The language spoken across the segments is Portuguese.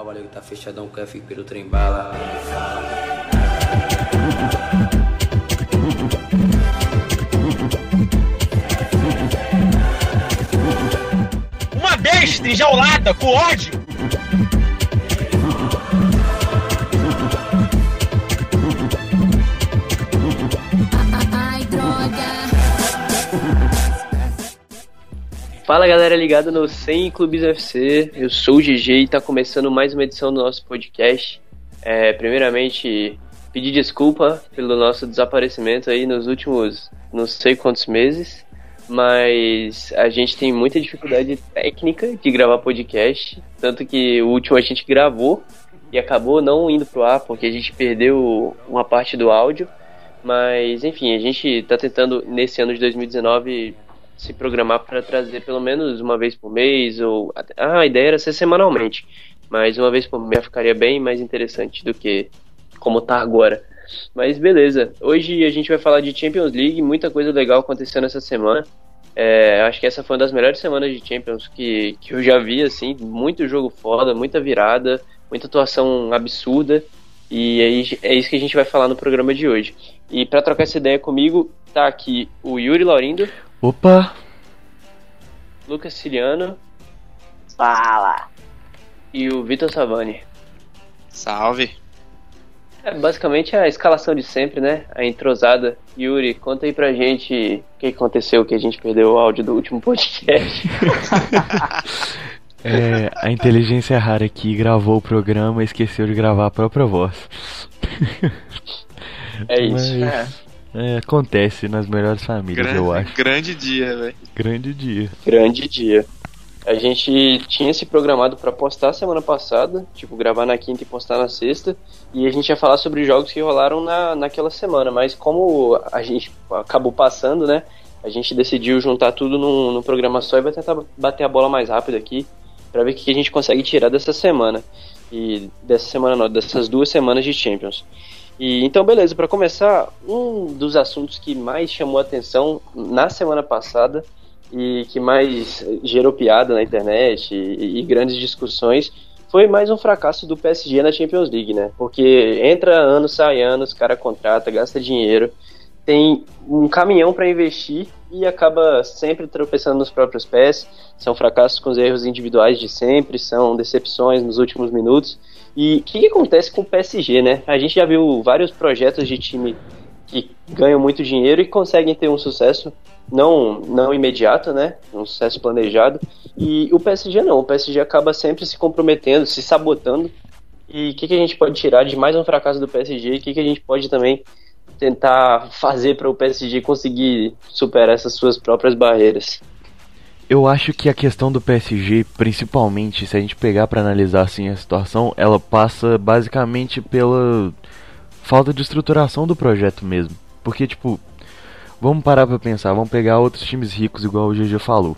moral, valeu que tá fechadão com F pelo trem bala. Uma besta enjaulada com ódio. Fala galera ligada no 100 Clubes UFC, eu sou o GG e tá começando mais uma edição do nosso podcast. É, primeiramente, pedir desculpa pelo nosso desaparecimento aí nos últimos não sei quantos meses, mas a gente tem muita dificuldade técnica de gravar podcast, tanto que o último a gente gravou e acabou não indo pro ar porque a gente perdeu uma parte do áudio. Mas enfim, a gente tá tentando nesse ano de 2019 se programar para trazer pelo menos uma vez por mês ou ah, a ideia era ser semanalmente, mas uma vez por mês ficaria bem mais interessante do que como tá agora. Mas beleza, hoje a gente vai falar de Champions League, muita coisa legal acontecendo essa semana. É, acho que essa foi uma das melhores semanas de Champions que, que eu já vi, assim, muito jogo foda, muita virada, muita atuação absurda. E aí, é isso que a gente vai falar no programa de hoje. E para trocar essa ideia comigo, tá aqui o Yuri Laurindo, Opa! Lucas Siliano Fala! e o Vitor Savani. Salve. É basicamente a escalação de sempre, né? A entrosada. Yuri, conta aí pra gente o que aconteceu que a gente perdeu o áudio do último podcast. É, a inteligência rara aqui gravou o programa e esqueceu de gravar a própria voz. É isso. Mas, é, acontece nas melhores famílias, eu acho. grande dia, velho. Grande dia. Grande dia. A gente tinha se programado pra postar semana passada, tipo, gravar na quinta e postar na sexta, e a gente ia falar sobre jogos que rolaram na, naquela semana, mas como a gente acabou passando, né, a gente decidiu juntar tudo num, num programa só e vai tentar bater a bola mais rápido aqui, pra ver o que a gente consegue tirar dessa semana. E dessa semana não, dessas duas semanas de Champions. E então, beleza, pra começar, um dos assuntos que mais chamou atenção na semana passada e que mais gerou piada na internet e, e grandes discussões foi mais um fracasso do PSG na Champions League, né? Porque entra ano, sai ano, os cara contrata, gasta dinheiro, tem um caminhão para investir e acaba sempre tropeçando nos próprios pés. São fracassos com os erros individuais de sempre, são decepções nos últimos minutos. E o que, que acontece com o PSG, né? A gente já viu vários projetos de time que ganham muito dinheiro e conseguem ter um sucesso não não imediato, né? Um sucesso planejado. E o PSG não, o PSG acaba sempre se comprometendo, se sabotando. E o que, que a gente pode tirar de mais um fracasso do PSG? O que, que a gente pode também tentar fazer para o PSG conseguir superar essas suas próprias barreiras? Eu acho que a questão do PSG, principalmente, se a gente pegar pra analisar assim a situação, ela passa basicamente pela falta de estruturação do projeto mesmo. Porque, tipo, vamos parar pra pensar, vamos pegar outros times ricos, igual o GG falou.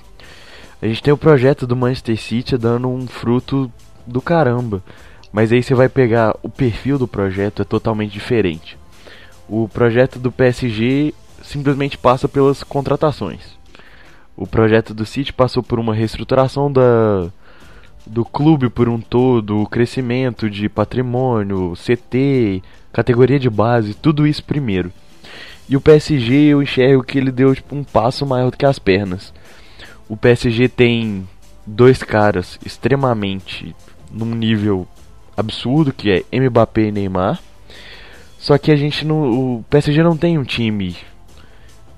A gente tem o projeto do Manchester City dando um fruto do caramba. Mas aí você vai pegar o perfil do projeto é totalmente diferente. O projeto do PSG simplesmente passa pelas contratações. O projeto do City passou por uma reestruturação da, do clube por um todo, o crescimento de patrimônio, CT, categoria de base, tudo isso primeiro. E o PSG eu enxergo que ele deu tipo, um passo maior do que as pernas. O PSG tem dois caras extremamente num nível absurdo, que é Mbappé e Neymar. Só que a gente não. O PSG não tem um time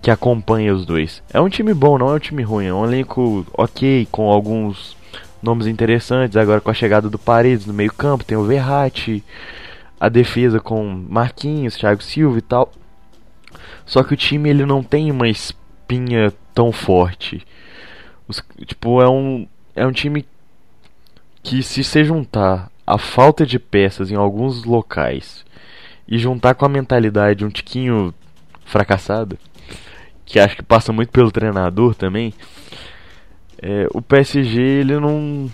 que acompanha os dois. É um time bom, não é um time ruim. É um elenco ok, com alguns nomes interessantes. Agora com a chegada do Paredes no meio-campo, tem o Verratti, a defesa com Marquinhos, Thiago Silva e tal. Só que o time ele não tem uma espinha tão forte. Os, tipo, é um é um time que se se juntar a falta de peças em alguns locais e juntar com a mentalidade um tiquinho fracassada, que acho que passa muito pelo treinador também, é, o PSG ele não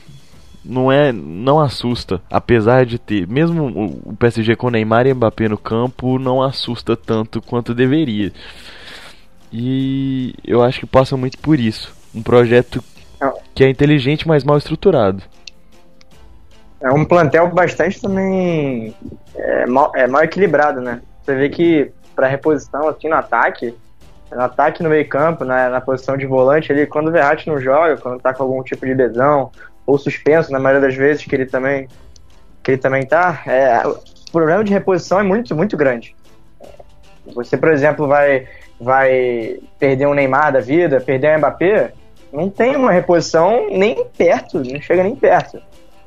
não é não assusta, apesar de ter, mesmo o, o PSG com Neymar e Mbappé no campo não assusta tanto quanto deveria. E eu acho que passa muito por isso, um projeto que é inteligente, mas mal estruturado. É um plantel bastante também é, mal, é, mal equilibrado, né? Você vê que para reposição, assim, no ataque, no ataque no meio campo, na, na posição de volante ali, quando o Verratti não joga, quando tá com algum tipo de lesão, ou suspenso, na maioria das vezes que ele também que ele também tá, é, o problema de reposição é muito, muito grande. Você, por exemplo, vai, vai perder um Neymar da vida, perder um Mbappé, não tem uma reposição nem perto, não chega nem perto.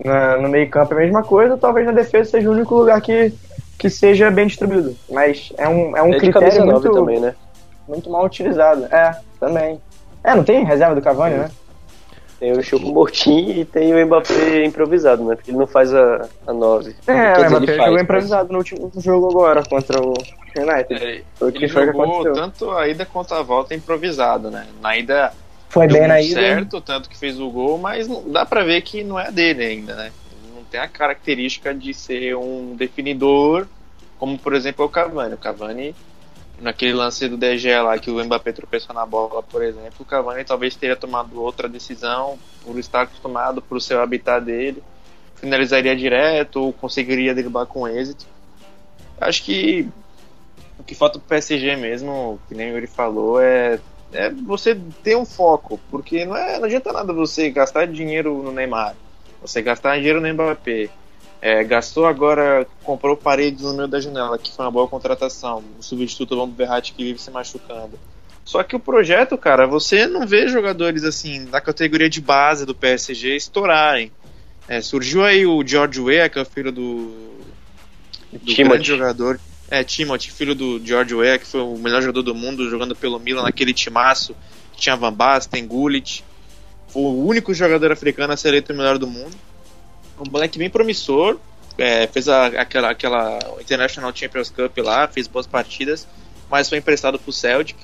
Na, no meio campo é a mesma coisa, talvez na defesa seja o único lugar que, que seja bem distribuído. Mas é um, é um É critério muito, também, né? Muito mal utilizado. É, também. É, não tem reserva do Cavani, né? Tem o Chico Moutinho e tem o Mbappé improvisado, né? Porque ele não faz a, a 9. É, o Mbappé ele faz, jogou mas- improvisado no último jogo agora contra o United. Ele, Foi o que ele jogou tanto a ida quanto a volta improvisado, né? Na ida Foi bem na ida. certo, tanto que fez o gol, mas não- dá pra ver que não é dele ainda, né? Ele não tem a característica de ser um definidor, como por exemplo o Cavani. O Cavani, naquele lance do DG lá que o Mbappé tropeçou na bola, por exemplo, o Cavani talvez teria tomado outra decisão por estar acostumado, ser o habitat dele, finalizaria direto ou conseguiria driblar com êxito. Acho que o que falta pro PSG mesmo, que nem o falou, é é você ter um foco, porque não, é, não adianta nada você gastar dinheiro no Neymar, você gastar dinheiro no Mbappé, é, gastou agora, comprou paredes no meio da janela, que foi uma boa contratação, o substituto vamos Verratti que vive se machucando. Só que o projeto, cara, você não vê jogadores assim da categoria de base do PSG estourarem. É, surgiu aí o George Weah, que é o filho do, do grande jogador é, Timothy, filho do George Weah, que foi o melhor jogador do mundo jogando pelo Milan naquele timaço. que Tinha Van Basten, Gullit. Foi o único jogador africano a ser eleito o melhor do mundo. Um moleque bem promissor. é, fez a- aquela, aquela International Champions Cup lá, fez boas partidas, mas foi emprestado pro Celtic.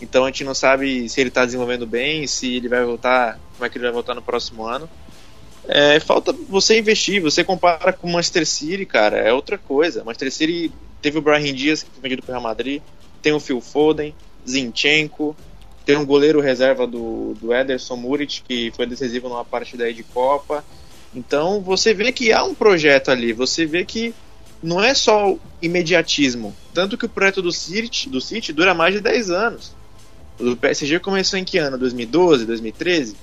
Então a gente não sabe se ele tá desenvolvendo bem, se ele vai voltar, como é que ele vai voltar no próximo ano. É, falta você investir, você compara com o Manchester City, cara, é outra coisa. Manchester City teve o Brahim Dias, que foi vendido pro Real Madrid, tem o Phil Foden, Zinchenko, tem um goleiro reserva do, do Ederson Murit, que foi decisivo numa partida aí de Copa. Então você vê que há um projeto ali, você vê que não é só o imediatismo. Tanto que o projeto do City, do City dura mais de 10 anos. O PSG começou em que ano? 2012, 2013?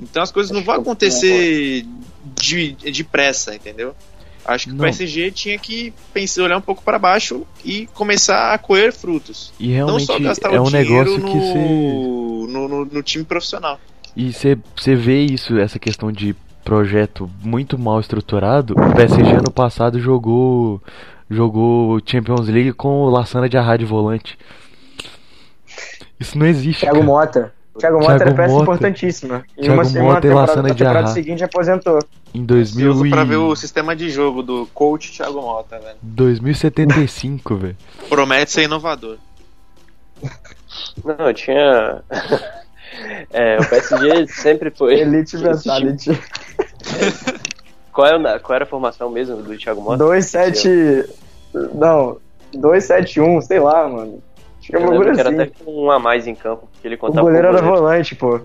Então as coisas não vão acontecer de, depressa, entendeu? Acho que Não. o PSG tinha que pensar, olhar um pouco para baixo e começar a colher frutos. E não realmente só gastar é o um dinheiro negócio no, que você. no, no- no time profissional. E você vê isso, essa questão de projeto muito mal estruturado. O PSG ano passado jogou jogou Champions League com o Lassana de Arra de volante. Isso não existe. Thiago cara. Mota. Thiago Mota Thiago era peça Mota. importantíssima. E Thiago uma semana Mota e temporada, Lassana na de temporada Arra. seguinte aposentou. Em Ansioso 2000 e... pra ver o sistema de jogo do coach Thiago Mota, velho. 2075, velho. Promete ser inovador. Não, eu tinha. É, o PSG sempre foi. Elite mentality. Qual era, qual era a formação mesmo do Thiago Mota? 2-7. Não, 2-7-1, sei lá, mano. Acho que é Eu lembro que era assim. até com um a mais em campo, porque ele O contava goleiro com era volante, pô.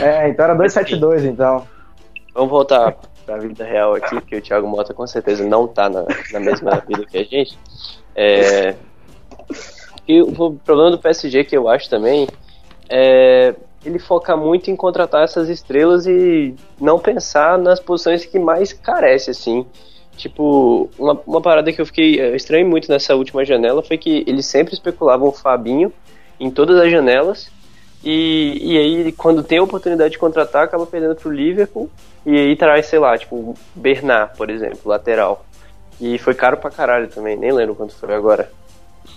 É, então era 2-7-2, então. Vamos voltar pra vida real aqui, porque o Thiago Mota com certeza não tá na, na mesma vida que a gente. É... E o problema do PSG que eu acho também é ele focar muito em contratar essas estrelas e não pensar nas posições que mais carece, assim. Tipo, uma, uma parada que eu fiquei eu estranhei muito nessa última janela foi que eles sempre especulavam o Fabinho em todas as janelas e, e aí, quando tem a oportunidade de contratar, acaba perdendo pro Liverpool. E aí traz, sei lá, tipo, Bernard, por exemplo, lateral. E foi caro pra caralho também, nem lembro quanto foi agora.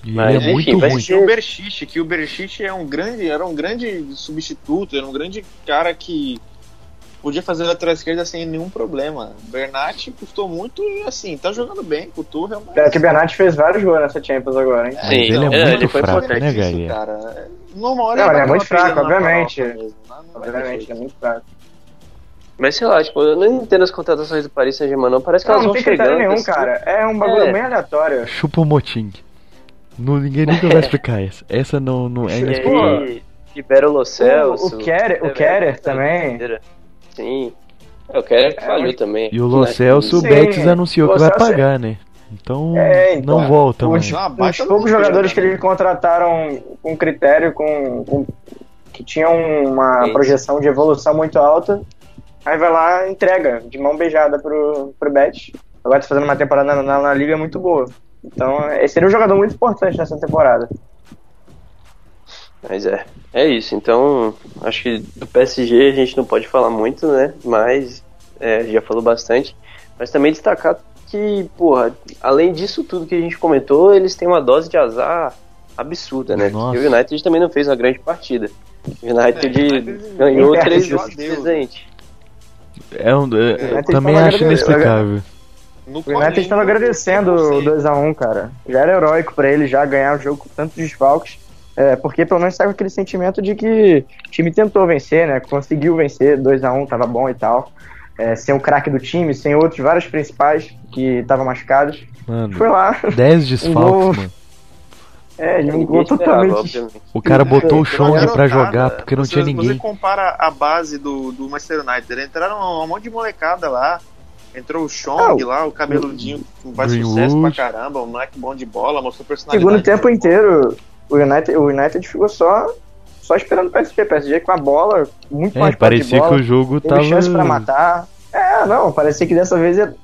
Mas, ele é enfim, muito vai ruim. ser- Tinha o Berchich, que o Berchich é um grande, era um grande substituto, era um grande cara que podia fazer lateral esquerda sem nenhum problema. Bernat custou muito e assim, tá jogando bem com o Tuchel, mas... É que o Bernat fez vários gols nessa Champions agora, hein? Mas ele é é, muito ele foi fraco, importante, né, Gaia? cara. Numa hora Não, ele é muito fraco, obviamente. mesmo, vai ter Obviamente, jeito. é muito fraco. Mas sei lá, tipo, eu não entendo as contratações do Paris Saint-Germain, não. Parece que Não, elas não vão tem critério chegando. nenhum, assim. cara. É um bagulho É. bem aleatório. Chupa o Moting. Não, ninguém nunca vai explicar essa. Essa não, não é inexplicável. libera o. O- o Kerer- o É, Kerer é, também. Sim. É, o cara que falhou também. E o Lo Celso, o Betis anunciou Lo que vai Celso é- pagar, né? Então, É, então, não volta os- mais. Os poucos do jogadores que Pedro, eles contrataram com critério, com, com- que tinham uma Isso. projeção de evolução muito alta, aí vai lá e entrega de mão beijada pro, pro Betis. Agora tá fazendo uma temporada na, na, na liga muito boa. Então, esse seria um jogador muito importante nessa temporada. Mas é, é isso. Então, acho que do PSG a gente não pode falar muito, né? Mas é, já falou bastante. Mas também destacar que, porra, além disso tudo que a gente comentou, eles têm uma dose de azar absurda, né? Nossa. Porque o United também não fez uma grande partida. O United ganhou nem três disso. presente. É um, é- também acho inexplicável. No O United estava agradecendo o não sei. 2x1, cara. Já era heróico pra ele já ganhar o jogo com tantos desfalques. É, porque pelo menos com aquele sentimento de que o time tentou vencer, né? Conseguiu vencer, 2x1, tava bom e tal. É, sem o craque do time, sem outros vários principais que estavam machucados. Mano, Foi lá. 10 desfalques, gol. mano. É, ele esperava, totalmente. obviamente. O cara botou o Chong pra jogar porque não Você- tinha ninguém. Você compara a base do, do Manchester United. Entraram um monte de molecada lá. Entrou o Chong Ah, lá, o cabeludinho que faz Greenwood. sucesso pra caramba, o moleque bom de bola, mostrou personalidade. Segundo tempo inteiro, o United, o United ficou só, só esperando o PSG. O PSG com a bola, muito É, mais parecia que bola, o jogo teve chance pra tava. matar. É, não, parecia que dessa vez ia,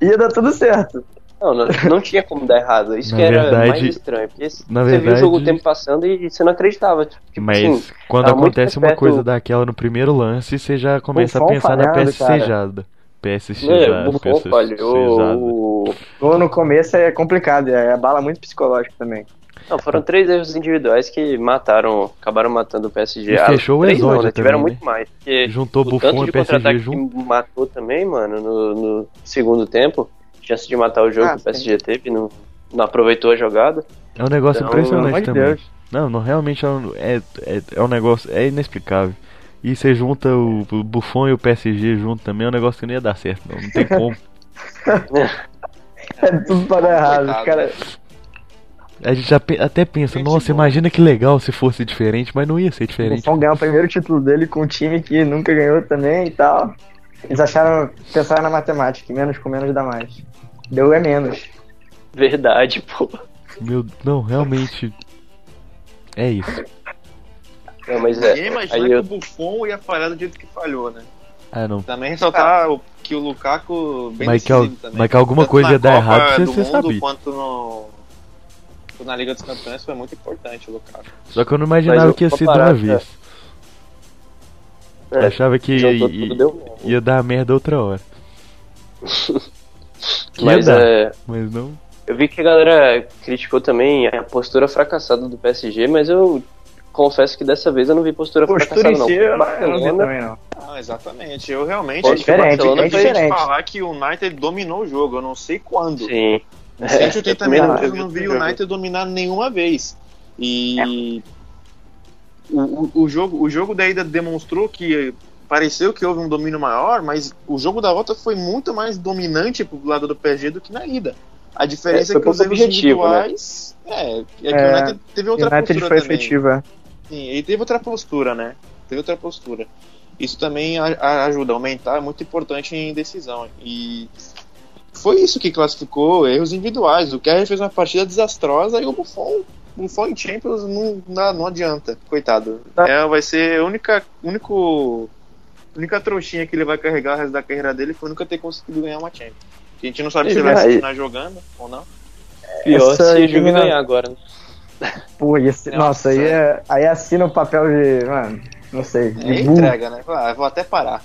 ia dar tudo certo. Não, não, não tinha como dar errado. Isso Na que era verdade- mais estranho. Porque na você viu o verdade- jogo o tempo passando e você não acreditava. Tipo, Mas assim, quando tava acontece uma coisa daquela no primeiro lance, você já começa a pensar na falhando, PSCjada. PSC É, já, o falhou. o- Gol no começo é complicado, é abala muito psicológico também. Não, foram três erros individuais que mataram, acabaram matando o PSG. E Ah, fechou o três não, exódio né? Tiveram também, muito mais. Porque Juntou o Buffon tanto e PSG contra-ataque junto. que matou também, mano, no, no segundo tempo. Chance de matar o jogo Ah, que o PSG teve, não, não aproveitou a jogada. É um negócio Então, impressionante também. Deus. Não, não, realmente é um, é, é, é um negócio. É inexplicável. E você junta o, o Buffon e o PSG junto também, é um negócio que não ia dar certo, não. Não tem como. É tudo pra dar errado. Cara, A gente já até pensa, Gente nossa, boa. imagina que legal se fosse diferente, mas não ia ser o diferente. Buffon ganhou o primeiro título dele com um time que nunca ganhou também e tal. Eles acharam, pensaram na matemática, que menos com menos dá mais. Deu é menos. Verdade, pô. Meu, não, realmente. É isso. Não, mas é. Ninguém imaginou Aí que eu- o Buffon ia falhar do jeito que falhou, né? Ah, não. Também ressaltar o- que o Lukaku bem Mas que também. mas que alguma Tanto coisa ia dar Copa errado, você- você sabia. Quanto no... quanto na Liga dos Campeões foi muito importante o Lukaku. Só que eu não imaginava eu que ia ser de uma vez. É, achava que ia, ia- ia dar merda outra hora. Que ia Mas dar, é. mas não. Eu vi que a galera criticou também a postura fracassada do PSG, mas eu confesso que dessa vez eu não vi postura Postura fracassada, não. si, eu não, eu não vi também, não. Ah, exatamente. Eu realmente É diferente, Barcelona é diferente. falar que o United dominou o jogo. Eu não sei quando. Sim. Em 180 eu também não minutos eu vi não vi o jogo. United dominar nenhuma vez. E o, o, o jogo, o jogo da ida demonstrou que pareceu que houve um domínio maior, mas o jogo da volta foi muito mais dominante pro lado do PSG do que na ida. A diferença É, é, que os pouco erros objetivo, né? individuais. É, é que É, o United teve O outra United postura foi também. efetiva. Sim, ele teve outra postura, né? Teve outra postura. Isso também a- a- ajuda a aumentar, é muito importante em decisão. E foi isso que classificou erros individuais. O Kerry fez uma partida desastrosa e o Buffon, Buffon em Champions não, não, não adianta, coitado. É, vai ser a única, único, única trouxinha que ele vai carregar o resto da carreira dele foi nunca ter conseguido ganhar uma Champions. A gente não sabe se ele vai continuar jogando ou não. Pior Essa se elimina- ganhar agora. né? Pô, ia ser- Nossa, nossa, aí, é, aí assina o papel de. Mano, não sei. De É entrega, né? Ah, vou até parar.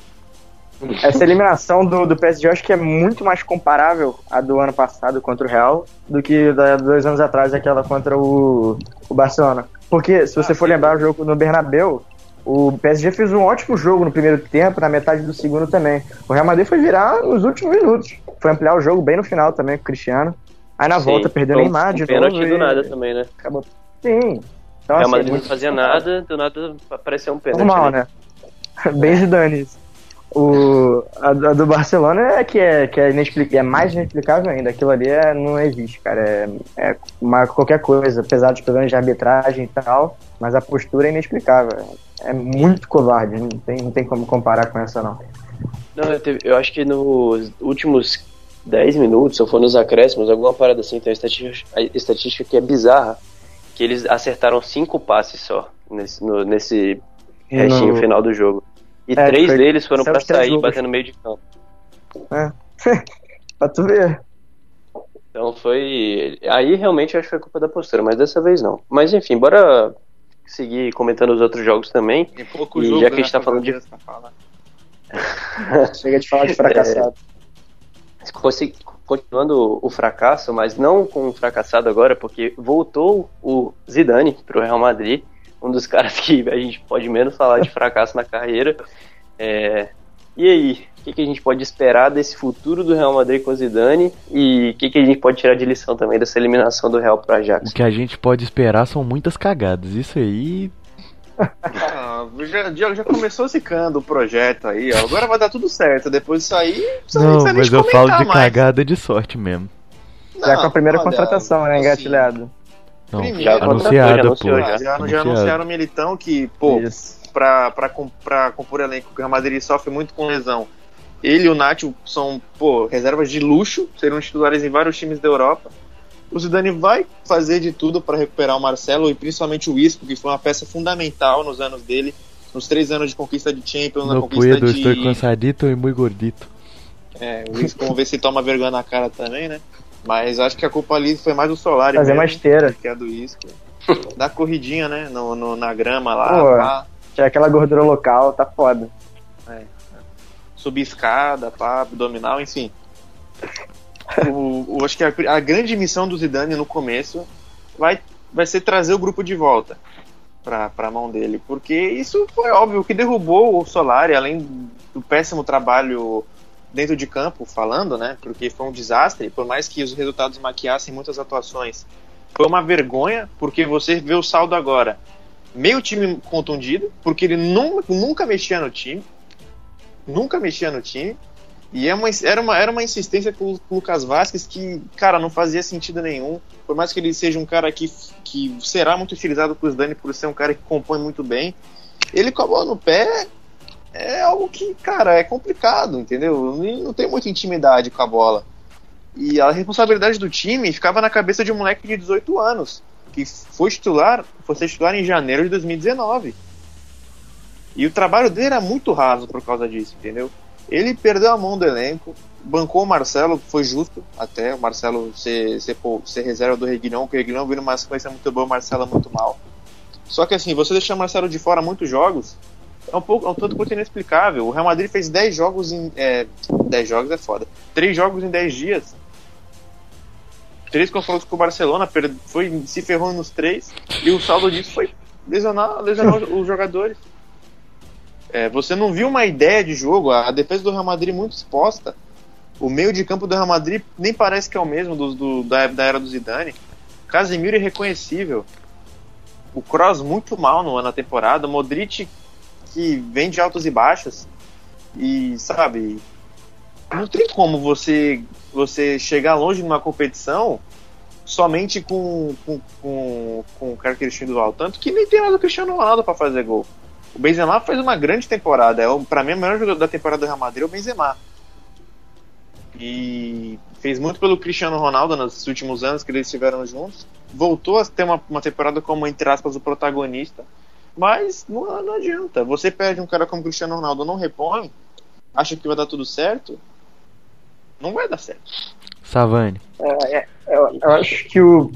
Essa eliminação do, do PSG eu acho que é muito mais comparável à do ano passado contra o Real do que da dois anos atrás, aquela contra o, o Barcelona. Porque, se você Ah, for sim. lembrar o jogo no Bernabéu, o PSG fez um ótimo jogo no primeiro tempo, na metade do segundo também. O Real Madrid foi virar nos últimos minutos. Foi ampliar o jogo bem no final também com o Cristiano. Aí na volta Sim, perdeu foi um- Neymar de um pênalti novo. do e nada também, né? Acabou. Sim. Então, Real assim, Madrid não fazia nada, do nada apareceu um pênalti. normal, ali. né? Bem Zidane isso. O, a, a do Barcelona é que é, que é, inexplic- é mais inexplicável ainda. Aquilo ali é, não existe, cara. É, é uma, qualquer coisa, apesar dos problemas de arbitragem e tal, mas a postura é inexplicável. É muito covarde, não tem, não tem como comparar com essa, não. Não, eu, teve- eu acho que nos últimos 10 minutos, ou foi nos acréscimos, alguma parada assim, tem uma estatística, a estatística que é bizarra, que eles acertaram cinco passes só nesse, no- nesse restinho No- final do jogo. E É, três foi- deles foram três sair, no meio de campo. pra tu ver. Então foi. Aí realmente eu acho que foi culpa da postura, mas dessa vez não. Mas enfim, bora seguir comentando os outros jogos também. Tem pouco E jogo, já que a gente tá falando de- falar. Chega de falar de fracassado. Conse- Continuando o fracasso, mas não com um fracassado agora, porque voltou o Zidane pro Real Madrid, um dos caras que a gente pode menos falar de fracasso na carreira. É, E aí, o que, que a gente pode esperar desse futuro do Real Madrid com o Zidane e o que, que a gente pode tirar de lição também dessa eliminação do Real pro Ajax? O que a gente pode esperar são muitas cagadas. Isso aí. Já, já, já começou zicando o projeto aí, ó. Agora vai dar tudo certo. Depois disso aí, Não, precisa nem mas eu falo de mais. cagada de sorte mesmo. Já com a primeira olha, contratação, né? assim, Engatilhado. Não, Primeiro, Já anunciada, contratou, pô. já Já, já, já Anunciado. anunciaram o Militão que, pô, Isso. pra, pra, pra compor elenco, que o Real Madrid sofre muito com lesão. Ele e o Nacho são, pô, reservas de luxo, serão titulares em vários times da Europa. O Zidane vai fazer de tudo para recuperar o Marcelo e principalmente o Isco, que foi uma peça fundamental nos anos dele, nos três anos de conquista de Champions, na No conquista puedo, estou de... cansadito e muito gordito. É, o Isco, vamos ver se toma vergonha na cara também, né? Mas acho que a culpa ali foi mais do Solari Fazer mesmo, uma esteira. que é a do Isco. Da corridinha, né? No, no- na grama lá, Pô. pá. Já aquela gordura local, tá foda. subir escada, pá, abdominal, enfim. O, o- acho que a, a grande missão do Zidane no começo vai, vai ser trazer o grupo de volta pra, pra mão dele, porque isso foi óbvio que derrubou o Solari, além do péssimo trabalho dentro de campo, falando, né? Porque foi um desastre, por mais que os resultados maquiassem muitas atuações. Foi uma vergonha, porque você vê o saldo agora. Meio time contundido, porque ele nunca, nunca mexia no time nunca mexia no time. E é uma, era, uma, era uma insistência com o Lucas Vasquez que, cara, não fazia sentido nenhum. Por mais que ele seja um cara que, que será muito utilizado por Dani por ser um cara que compõe muito bem, ele com a bola no pé é algo que, cara, é complicado, entendeu? Não tem muita intimidade com a bola. E a responsabilidade do time ficava na cabeça de um moleque de 18 anos, que foi titular, foi titular em janeiro de 2019. E o trabalho dele era muito raso por causa disso, entendeu? Ele perdeu a mão do elenco, bancou o Marcelo, foi justo até, o Marcelo ser, ser, ser reserva do Reguilhão, que o Reguilhão vindo uma sequência muito boa, o Marcelo muito mal. Só que assim, você deixar o Marcelo de fora muitos jogos, é um pouco, é um tanto quanto inexplicável. O Real Madrid fez 10 jogos em. É, 10 jogos é foda. 3 jogos em 10 dias. Três confrontos com o Barcelona, foi, se ferrou nos três, e o saldo disso foi lesionar, lesionar os jogadores. É, você não viu uma ideia de jogo, a defesa do Real Madrid muito exposta. O meio de campo do Real Madrid nem parece que é o mesmo do, do- da, da era do Zidane. Casemiro irreconhecível. O Kroos muito mal no, na temporada. Modric que vem de altos e baixos. E, sabe, não tem como você você chegar longe numa competição somente com, com, com, com características do alto. Tanto que nem tem mais o Cristiano Ronaldo para fazer gol. O Benzema fez uma grande temporada. É, o- pra mim, o melhor jogador da temporada do Real Madrid é o Benzema. E fez muito pelo Cristiano Ronaldo nos últimos anos que eles estiveram juntos. Voltou a ter uma, uma temporada como, entre aspas, o protagonista. Mas não, não adianta. Você perde um cara como o Cristiano Ronaldo, não repõe, acha que vai dar tudo certo, não vai dar certo. Savani. É, eu, eu acho que o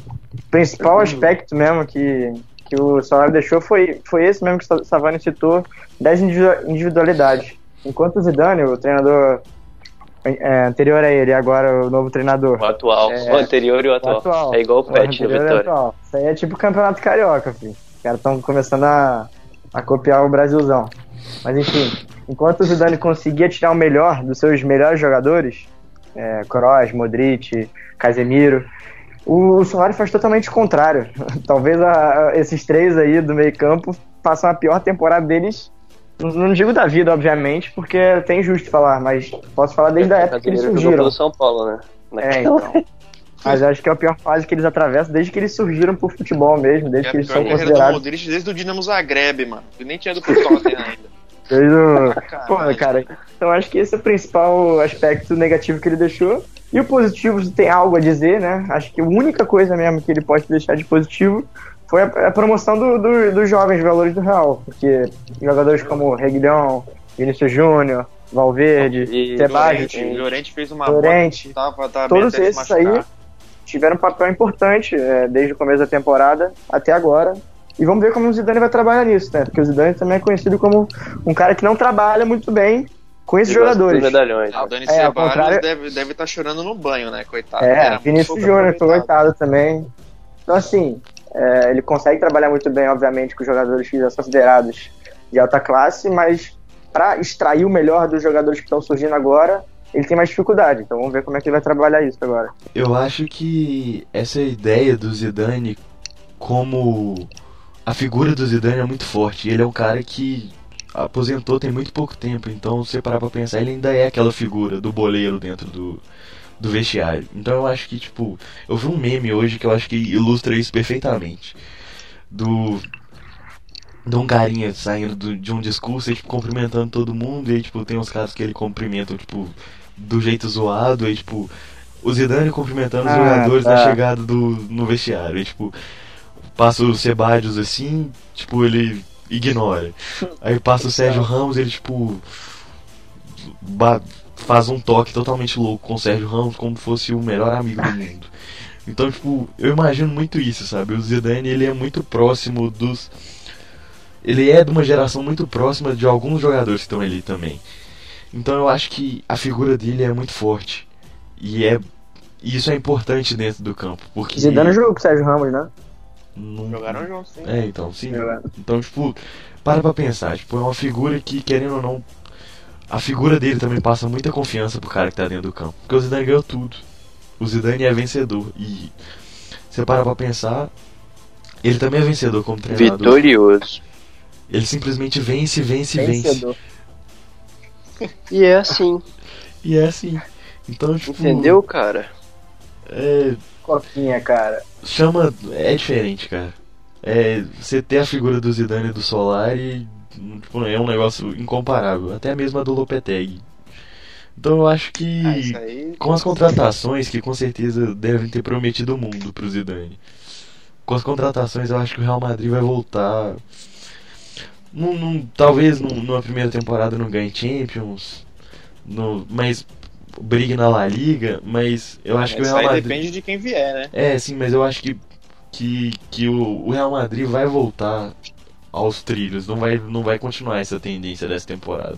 principal aspecto mesmo que, que o Solari deixou foi, foi esse mesmo que o Savani citou, das individua- individualidades. Enquanto o Zidane, o treinador é, anterior a ele, agora o novo treinador, O atual, É. o anterior e o o atual. atual, É igual o Pet da Vitória. atual. Isso aí é tipo campeonato carioca, filho. Os caras estão começando a, a copiar o Brasilzão. Mas enfim, enquanto o Zidane conseguia tirar o melhor dos seus melhores jogadores, é, Kroos, Modric, Casemiro, o, Solari faz totalmente o contrário. Talvez a- a- esses três aí do meio campo façam a pior temporada deles. Não, não digo da vida, obviamente, porque tem justo falar, mas posso falar desde a época que eles surgiram. pelo São Paulo, né? É, então. Mas acho que é a pior fase que eles atravessam desde que eles surgiram pro futebol mesmo, desde É que eles são considerados. Desde o Dinamo Zagreb, mano. Ele nem tinha do pro Tottenham ainda. Fez um... Pô, cara, então acho que esse é o principal aspecto negativo que ele deixou. E o positivo tem algo a dizer, né? Acho que a única coisa mesmo que ele pode deixar de positivo foi a, a promoção do, do- dos jovens valores do Real. Porque jogadores como Reguilhão, Vinícius Júnior, Valverde, E Sebastião, Llorente, Llorente fez uma Llorente, boa, tava, tava todos esses aí tiveram um papel importante é, desde o começo da temporada até agora. E vamos ver como o Zidane vai trabalhar nisso, né? Porque o Zidane também é conhecido como um cara que não trabalha muito bem com esses jogadores. medalhões. Ah, o Dani É, Ceballos contrário- deve estar deve tá chorando no banho, né? Coitado. É, Vinícius Júnior foi coitado também. Então, assim, é, ele consegue trabalhar muito bem, obviamente, com os jogadores que já são considerados de alta classe, mas para extrair o melhor dos jogadores que estão surgindo agora, ele tem mais dificuldade. Então, vamos ver como é que ele vai trabalhar isso agora. Eu acho que essa ideia do Zidane como a figura do Zidane é muito forte. Ele é um cara que aposentou tem muito pouco tempo, então se você parar pra pensar, ele ainda é aquela figura do boleiro dentro do, do vestiário. Então eu acho que, tipo, eu vi um meme hoje que eu acho que ilustra isso perfeitamente. Do. De um carinha saindo do- de um discurso e, tipo, cumprimentando todo mundo, e tipo, tem uns caras que ele cumprimenta, tipo, do jeito zoado, e, tipo, o Zidane cumprimentando os Ah, jogadores tá. na chegada do, no vestiário. E, tipo, passa o Sebadios assim, tipo, ele ignora. Aí passa o Sérgio Ramos, ele, tipo, ba- faz um toque totalmente louco com o Sérgio Ramos, como fosse o melhor amigo do mundo. Então, tipo, eu imagino muito isso, sabe? O Zidane, ele é muito próximo dos... Ele é de uma geração muito próxima de alguns jogadores que estão ali também. Então eu acho que a figura dele é muito forte. E é e isso é importante dentro do campo, porque Zidane jogou com o Sérgio Ramos, né? Não- Jogaram juntos, sim. É, então, sim. Jogaram. Então, tipo, para pra pensar, tipo, é uma figura que, querendo ou não, a figura dele também passa muita confiança pro cara que tá dentro do campo. Porque o Zidane ganhou tudo. O Zidane é vencedor. E você para pra pensar, ele também é vencedor como treinador. Vitorioso. Ele simplesmente vence, vence, vence. Vencedor. E é assim, E é assim. Então, tipo. entendeu, cara? É, Coquinha, cara. Chama. É diferente, cara. É, você ter a figura do Zidane e do Solari tipo, é um negócio incomparável. Até mesmo a do Lopetegui. Então eu acho que. Ah, aí. Com as contratações, que com certeza devem ter prometido o mundo pro Zidane. Com as contratações, eu acho que o Real Madrid vai voltar. Num, num- talvez num- numa primeira temporada não ganhe Champions, no, mas brigue na La Liga, mas eu acho que o Real aí Madrid. depende de quem vier, né? É, sim, mas eu acho que, que, que o, o Real Madrid vai voltar aos trilhos, não vai, não vai continuar essa tendência dessa temporada.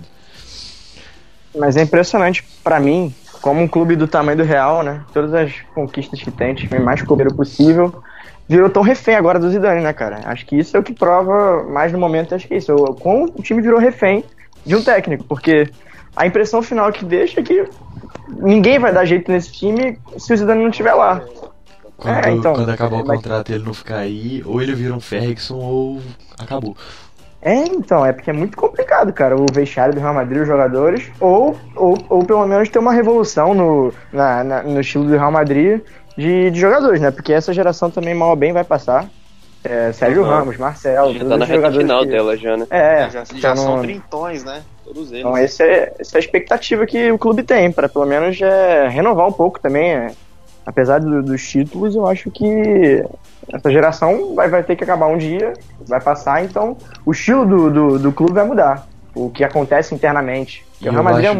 Mas é impressionante pra mim, como um clube do tamanho do Real, né? Todas as conquistas que tem, time mais coberto possível, virou tão refém agora do Zidane, né, cara? Acho que isso é o que prova mais no momento, acho que é isso. Como o time virou refém de um técnico, porque a impressão final que deixa é que ninguém vai dar jeito nesse time se o Zidane não estiver lá. Quando, É, então, quando acabar o contrato e ele não ficar aí, ou ele vira um Ferguson ou acabou. É, então, é porque é muito complicado, cara, o vestiário do Real Madrid, os jogadores, ou, ou, ou pelo menos ter uma revolução no, na- na- no estilo do Real Madrid de, de jogadores, né? Porque essa geração também mal ou bem vai passar. É, Sérgio Uhum. Ramos, Marcelo, Já todos tá na os jogadores final que- dela já, né? É, já tá já são no- trintões, né? Todos eles. Então esse é, essa é a expectativa que o clube tem, para pelo menos é, renovar um pouco também. é. Apesar do- dos títulos, eu acho que essa geração vai, vai ter que acabar um dia, vai passar, então o estilo do, do, do clube vai mudar. O que acontece internamente. Porque o Real Madrid é um,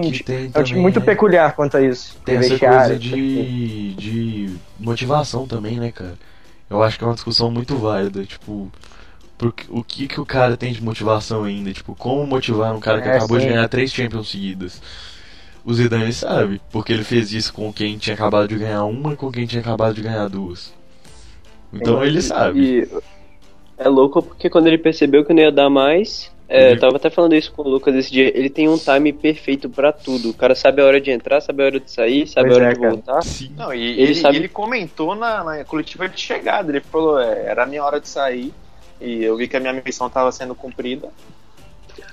é um time muito né? peculiar quanto a isso. Tem essa coisa de, de motivação também, né, cara? Eu acho que é uma discussão muito válida, tipo, porque, o que que o cara tem de motivação ainda? Tipo, como motivar um cara que É, acabou de sim. ganhar três Champions seguidas? O Zidane sabe, porque ele fez isso com quem tinha acabado de ganhar uma e com quem tinha acabado de ganhar duas. Então ele sabe. E é louco porque quando ele percebeu que não ia dar mais, é, Ele- eu tava até falando isso com o Lucas esse dia, ele tem um time perfeito pra tudo. O cara sabe a hora de entrar, sabe a hora de sair, sabe Pois a hora é, de voltar. Sim. Não, e Ele ele, sabe- ele comentou na, na coletiva de chegada. Ele falou: é, era a minha hora de sair. E eu vi que a minha missão estava sendo cumprida.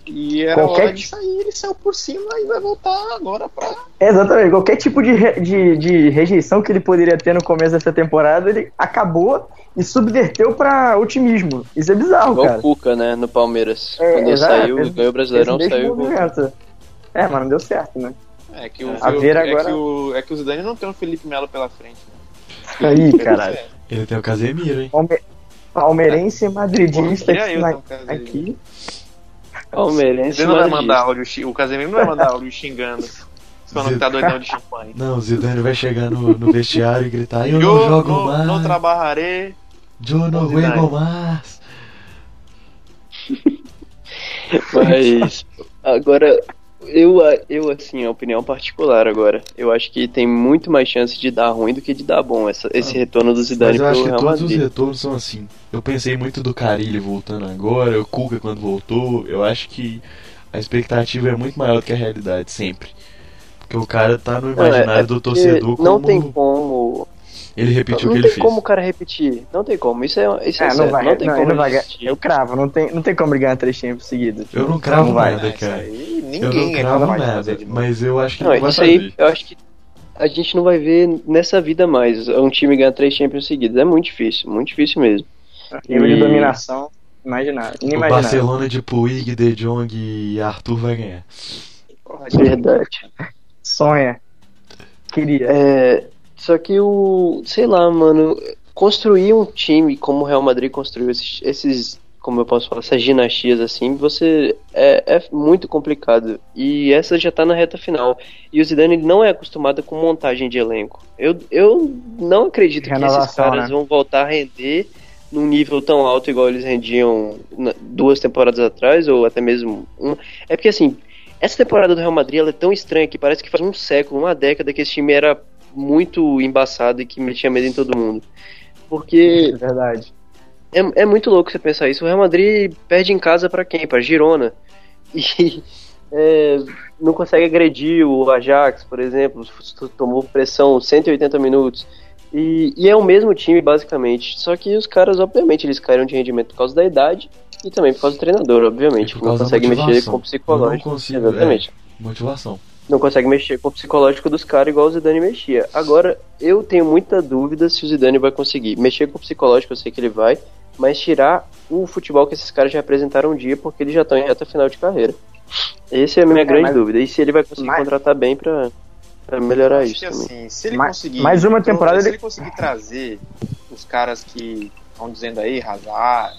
E era Qualquer hora de sair, ele saiu por cima e vai voltar agora pra. Exatamente, qualquer tipo de, re- de, de rejeição que ele poderia ter no começo dessa temporada, ele acabou e subverteu pra otimismo. Isso é bizarro, Igual cara. o Cuca, né, no Palmeiras. É, Quando exato, saiu, esse- ganhou o Brasileirão, saiu. movimento. É, mas não deu certo, né? É que o, ver é agora- que o, é que o Zidane não tem o Felipe Melo pela frente. Né? Aí, caralho. Ele tem o Casemiro, hein? Palme- Palmeirense madridista aqui, eu na- aqui. Palmeirense, Ele não vai mandar áudio, xi- o Casemiro não vai mandar áudio xingando. Falando que tá doidão de champanhe. Não, o Zidane vai chegar no, no vestiário e gritar: Eu não jogo não, mais. não trabalharei. Eu não juego mais. Mas agora eu, eu assim, a opinião particular agora, eu acho que tem muito mais chance de dar ruim do que de dar bom essa, esse retorno do Zidane Mas eu acho que todos os retornos são assim. Eu pensei muito do Carilli voltando agora, o Cuca quando voltou. Eu acho que a expectativa é muito maior do que a realidade, sempre. Porque o cara tá no Não, é- imaginário é do torcedor Não como tem como. Ele repetiu o não que tem ele fez. como o cara repetir. Não tem como. Isso é, isso é, É, não certo. vai, não tem não, como ele não vai. Eu cravo, não tem, não tem como ele ganhar três tempos seguidos. Eu não cravo Não vai, nada, isso cara. aí Eu não ninguém é cravo de nada, de mas eu acho que Não, vai isso fazer. aí eu acho que a gente não vai ver nessa vida mais. Um time ganhar três Champions seguidos. É muito difícil, muito difícil mesmo. Nível de E- dominação, imaginável. O. Barcelona de Puig, De Jong e Arthur vai ganhar. Porra, Verdade. Sonha. Queria. É, só que o. Sei lá, mano. Construir um time como o Real Madrid construiu esses, esses como eu posso falar, essas dinastias assim, você é, é muito complicado. E essa já tá na reta final. E o Zidane ele não é acostumado com montagem de elenco. Eu, eu não acredito que esses Renovação, caras né? vão voltar a render num nível tão alto igual eles rendiam duas temporadas atrás, ou até mesmo uma. É porque assim, essa temporada do Real Madrid ela é tão estranha que parece que faz um século, uma década que esse time era muito embaçado e que metia medo em todo mundo. Porque É verdade. é, é muito louco você pensar isso. O Real Madrid perde em casa pra quem? Pra Girona. E é, não consegue agredir o Ajax, por exemplo. Tomou pressão 180 minutos. E, e é o mesmo time, basicamente. Só que os caras, obviamente, eles caíram de rendimento por causa da idade e também por causa do treinador, obviamente. Que não consegue mexer com o psicológico. Eu não consigo, Exatamente Motivação. Não consegue mexer com o psicológico dos caras igual o Zidane mexia. Agora, eu tenho muita dúvida se o Zidane vai conseguir. Mexer com o psicológico, eu sei que ele vai, mas tirar o futebol que esses caras já apresentaram um dia, porque eles já estão em reta final de carreira. Essa é a minha É, grande mas- dúvida. E se ele vai conseguir mas- contratar bem pra, pra melhorar Acho isso assim, se ele Mais- conseguir. mais uma temporada se ele- ele conseguir trazer os caras que estão dizendo aí, Hazard,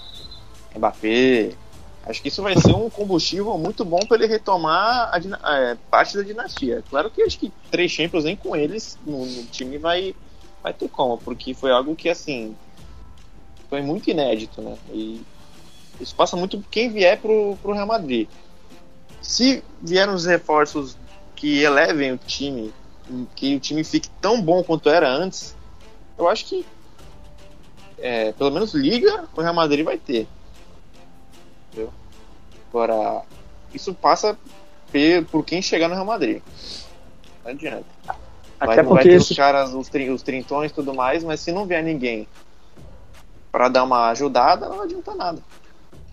Mbappé, acho que isso vai ser um combustível muito bom para ele retomar a é, parte da dinastia. Claro que acho que três Champions nem com eles no, no time vai, vai ter como, porque foi algo que assim foi muito inédito, né? E isso passa muito por quem vier pro, pro Real Madrid. Se vierem os reforços que elevem o time, que o time fique tão bom quanto era antes, eu acho que é, pelo menos liga o Real Madrid vai ter. Agora, isso passa por quem chegar no Real Madrid. Não adianta. Vai, Até vai porque ter esse, os caras, os, tri- os trintões e tudo mais, mas se não vier ninguém para dar uma ajudada, não adianta nada.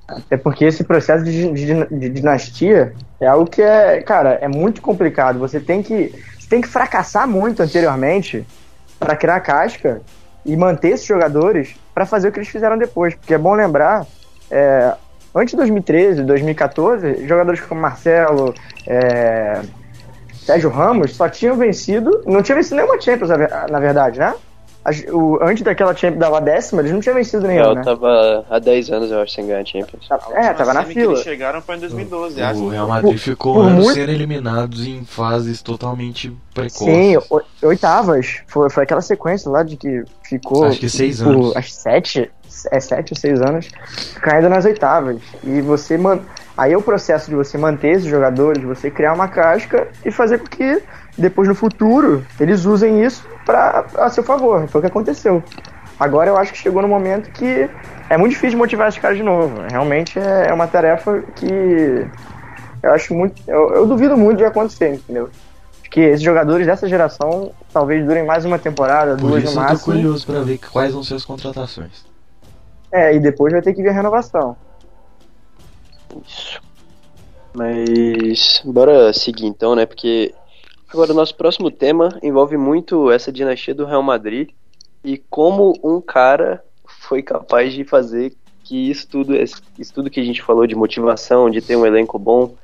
até porque esse processo de, de- de dinastia é algo que é, cara, é muito complicado. Você tem que, você tem que fracassar muito anteriormente para criar casca e manter esses jogadores para fazer o que eles fizeram depois. Porque é bom lembrar, é, antes de 2013, 2014, jogadores como Marcelo, é, Sérgio Ramos só tinham vencido, não tinha vencido nenhuma Champions, na ver- na verdade, né? O- antes daquela Champions, da décima, eles não tinham vencido nenhuma, Eu né? tava há 10 anos, eu acho, sem ganhar Champions. A É, última tava na fila. eles chegaram foi em 2012, acho. O Real Madrid ficou por anos muito- sendo eliminados em fases totalmente precoces. Sim, o- oitavas. Foi, foi aquela sequência lá de que ficou. Acho que seis por, anos. Acho sete. É sete ou seis anos. Caindo nas oitavas. E você. Man... Aí é o processo de você manter esses jogadores, de você criar uma casca e fazer com que depois no futuro eles usem isso pra, a seu favor. Foi o que aconteceu. Agora eu acho que chegou no momento que é muito difícil motivar esses caras de novo. Realmente é é uma tarefa que eu acho muito. Eu, eu duvido muito de acontecer, entendeu? que esses jogadores dessa geração talvez durem mais uma temporada, Por duas isso no eu tô máximo. curioso pra ver quais vão ser as contratações. É, e depois vai ter que vir a renovação. Mas bora seguir então, né? Porque agora o nosso próximo tema envolve muito essa dinastia do Real Madrid e como um cara foi capaz de fazer que isso tudo, isso tudo que a gente falou de motivação, de ter um elenco bom,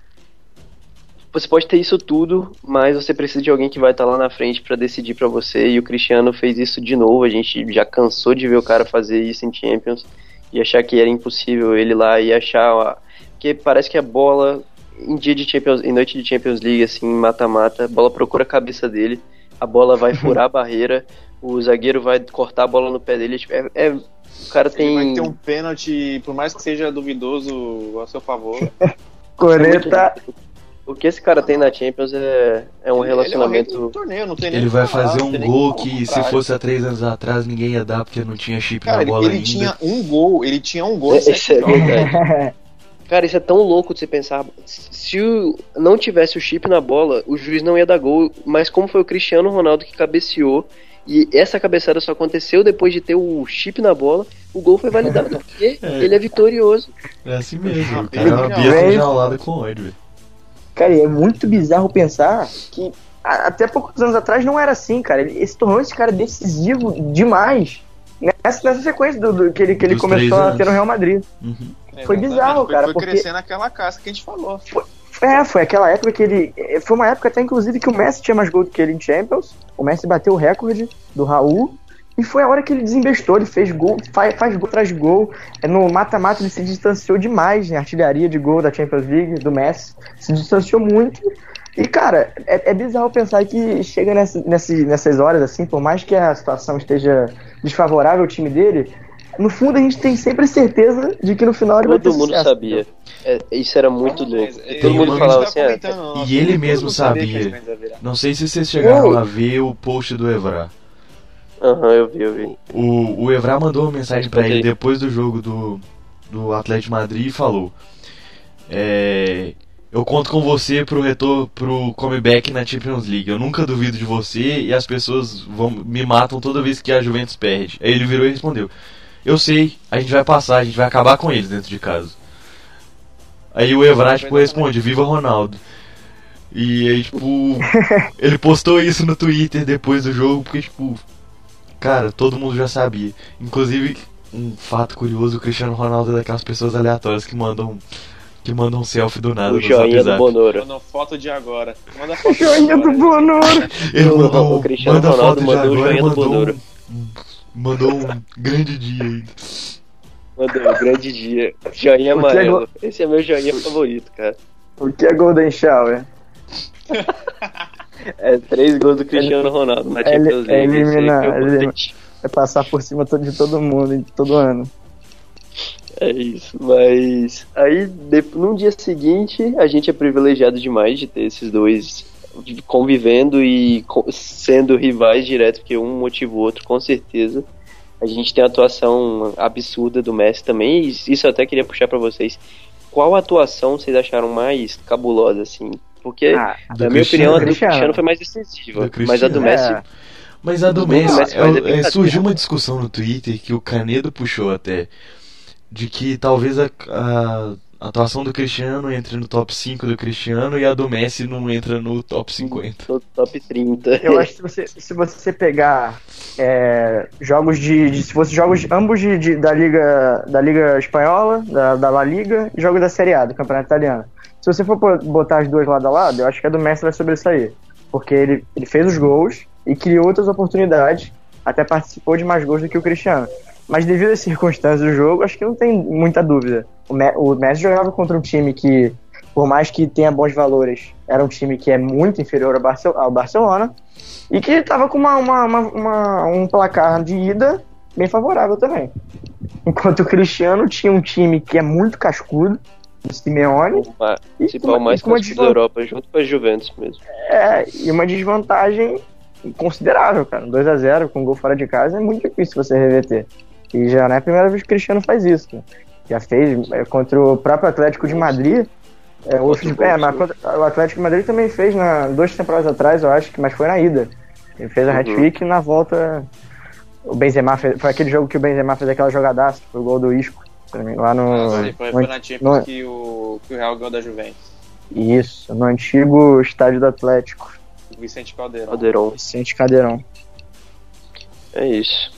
você pode ter isso tudo, mas você precisa de alguém que vai estar lá na frente para decidir para você. E o Cristiano fez isso de novo. A gente já cansou de ver o cara fazer isso em Champions e achar que era impossível ele lá e achar, ó, porque parece que a bola em dia de Champions, em noite de Champions League assim, mata-mata, a bola procura a cabeça dele, a bola vai furar a barreira, o zagueiro vai cortar a bola no pé dele, tipo, é, é o cara tem Ele vai ter um pênalti, por mais que seja duvidoso a seu favor. Coreta. O que esse cara tem na Champions é, é um Ele é o relacionamento. torneio, não tem Ele o vai falar, fazer um gol que se fosse há três anos atrás ninguém ia dar porque não tinha chip Cara, na ele, bola ele ainda. tinha um gol, ele tinha um gol é verdade. Cara, isso é tão louco de você pensar. Se o- não tivesse o chip na bola, o juiz não ia dar gol. Mas como foi o Cristiano Ronaldo que cabeceou, e essa cabeçada só aconteceu depois de ter o chip na bola, o gol foi validado. Porque É. ele é vitorioso. É assim mesmo. O cara é uma enjaulada com ódio, velho. Cara, é muito bizarro pensar que a- até poucos anos atrás não era assim, cara. Ele, ele se tornou esse cara decisivo demais nessa, nessa sequência do, do- que ele, que ele Dos começou a ter no Real Madrid. Uhum. Foi Exatamente, bizarro, foi- cara, Foi porque- crescendo aquela casca que a gente falou. É, foi aquela época que ele. eh, Foi uma época até, inclusive, que o Messi tinha mais gol do que ele em Champions. O Messi bateu o recorde do Raul. E foi a hora que ele desembestou, ele fez gol, faz, faz gol atrás de gol. É, No mata-mata ele se distanciou demais em artilharia de gol da Champions League, do Messi. Se distanciou muito. E, cara, é, é bizarro pensar que chega nessa, nesse- nessas horas, assim, por mais que a situação esteja desfavorável ao time dele, no fundo a gente tem sempre certeza de que no final ele vai ter Todo mundo sucesso. sabia. É, isso era muito louco. Mas, E é, todo mundo falava assim, nosso E ele mesmo todo sabia. Não sei se vocês chegaram a ver o post do Evra. Aham, eu vi, eu vi. O, o Evra mandou uma mensagem pra ele depois do jogo do, do Atlético de Madrid e falou: é, Eu conto com você pro retorno pro comeback na Champions League. Eu nunca duvido de você e as pessoas vão, me matam toda vez que a Juventus perde. Aí ele virou e respondeu: Eu sei, a gente vai passar, a gente vai acabar com eles dentro de casa. Aí o Evra tipo, responde: Viva Ronaldo. E aí, tipo, ele postou isso no Twitter depois do jogo, porque, tipo, cara, todo mundo já sabia. Inclusive, um fato curioso, o Cristiano Ronaldo é daquelas pessoas aleatórias que mandam que mandam selfie do nada O no joinha do. Bonoro. Mandou foto de agora. Manda foto Joinha do. Bonoro. Ele O- mandou, o Cristiano manda Ronaldo mandou o agora joinha do Bonoro. um, mandou um grande dia aí. Mandou um grande dia. Joinha é amarelo. go- Esse é meu joinha favorito, cara. O que é Golden Shower? É três gols do Cristiano Ronaldo na Champions League. ele isso aí elimina- foi o ele- importante. É passar por cima de todo mundo, de todo ano. É isso, mas aí de- num dia seguinte a gente é privilegiado demais de ter esses dois convivendo e co- sendo rivais direto, porque um motiva o outro, com certeza. A gente tem a atuação absurda do Messi também, e isso eu até queria puxar pra vocês. Qual atuação vocês acharam mais cabulosa, assim? Porque, Ah, na minha opinião, a do Cristiano. Cristiano foi mais decisiva, Do mas a do Cristiano. Messi É, Mas a do Do Messi, Messi, é- é é, surgiu uma discussão no Twitter que o Canedo puxou até, de que talvez a, a atuação do Cristiano entre no top 5 do Cristiano e a do Messi não entra no top 50. no top 30. eu acho que se você, se você pegar é, jogos de, de- Se fosse jogos ambos de, de- da, Liga, da Liga Espanhola, da, da La Liga, e jogos da Série A, do Campeonato Italiano. Se você for botar as duas lado a lado, eu acho que a do Messi vai sobressair. Porque ele, ele fez os gols e criou outras oportunidades, até participou de mais gols do que o Cristiano. Mas devido às circunstâncias do jogo, acho que não tem muita dúvida. O, Me- o Messi jogava contra um time que, por mais que tenha bons valores, era um time que é muito inferior ao, ao Barcelona e que estava com uma, uma- uma- uma- um placar de ida bem favorável também. Enquanto o Cristiano tinha um time que é muito cascudo, o Simeone, O ma- e uma- mais com uma cascudo da Europa, junto com a Juventus mesmo. é, e uma desvantagem considerável, cara. 2 a 0 com gol fora de casa é muito difícil você reverter. E já não é a primeira vez que o Cristiano faz isso. né? Já fez é, contra o próprio Atlético de Madrid. É, o, é, mas o Atlético de Madrid também fez na duas temporadas atrás, eu acho, que- mas foi na ida. Ele fez a Uhum. hat-trick e na volta o Benzema fez, foi aquele jogo que o Benzema fez aquela jogadaça, foi o gol do Isco, lá no, Ah, sim, foi, no- foi na Champions não é- que, o, que o Real ganhou da Juventus. Isso, no antigo estádio do Atlético, Vicente Caldeirão. Caldeirão. Vicente Cadeirão. É isso.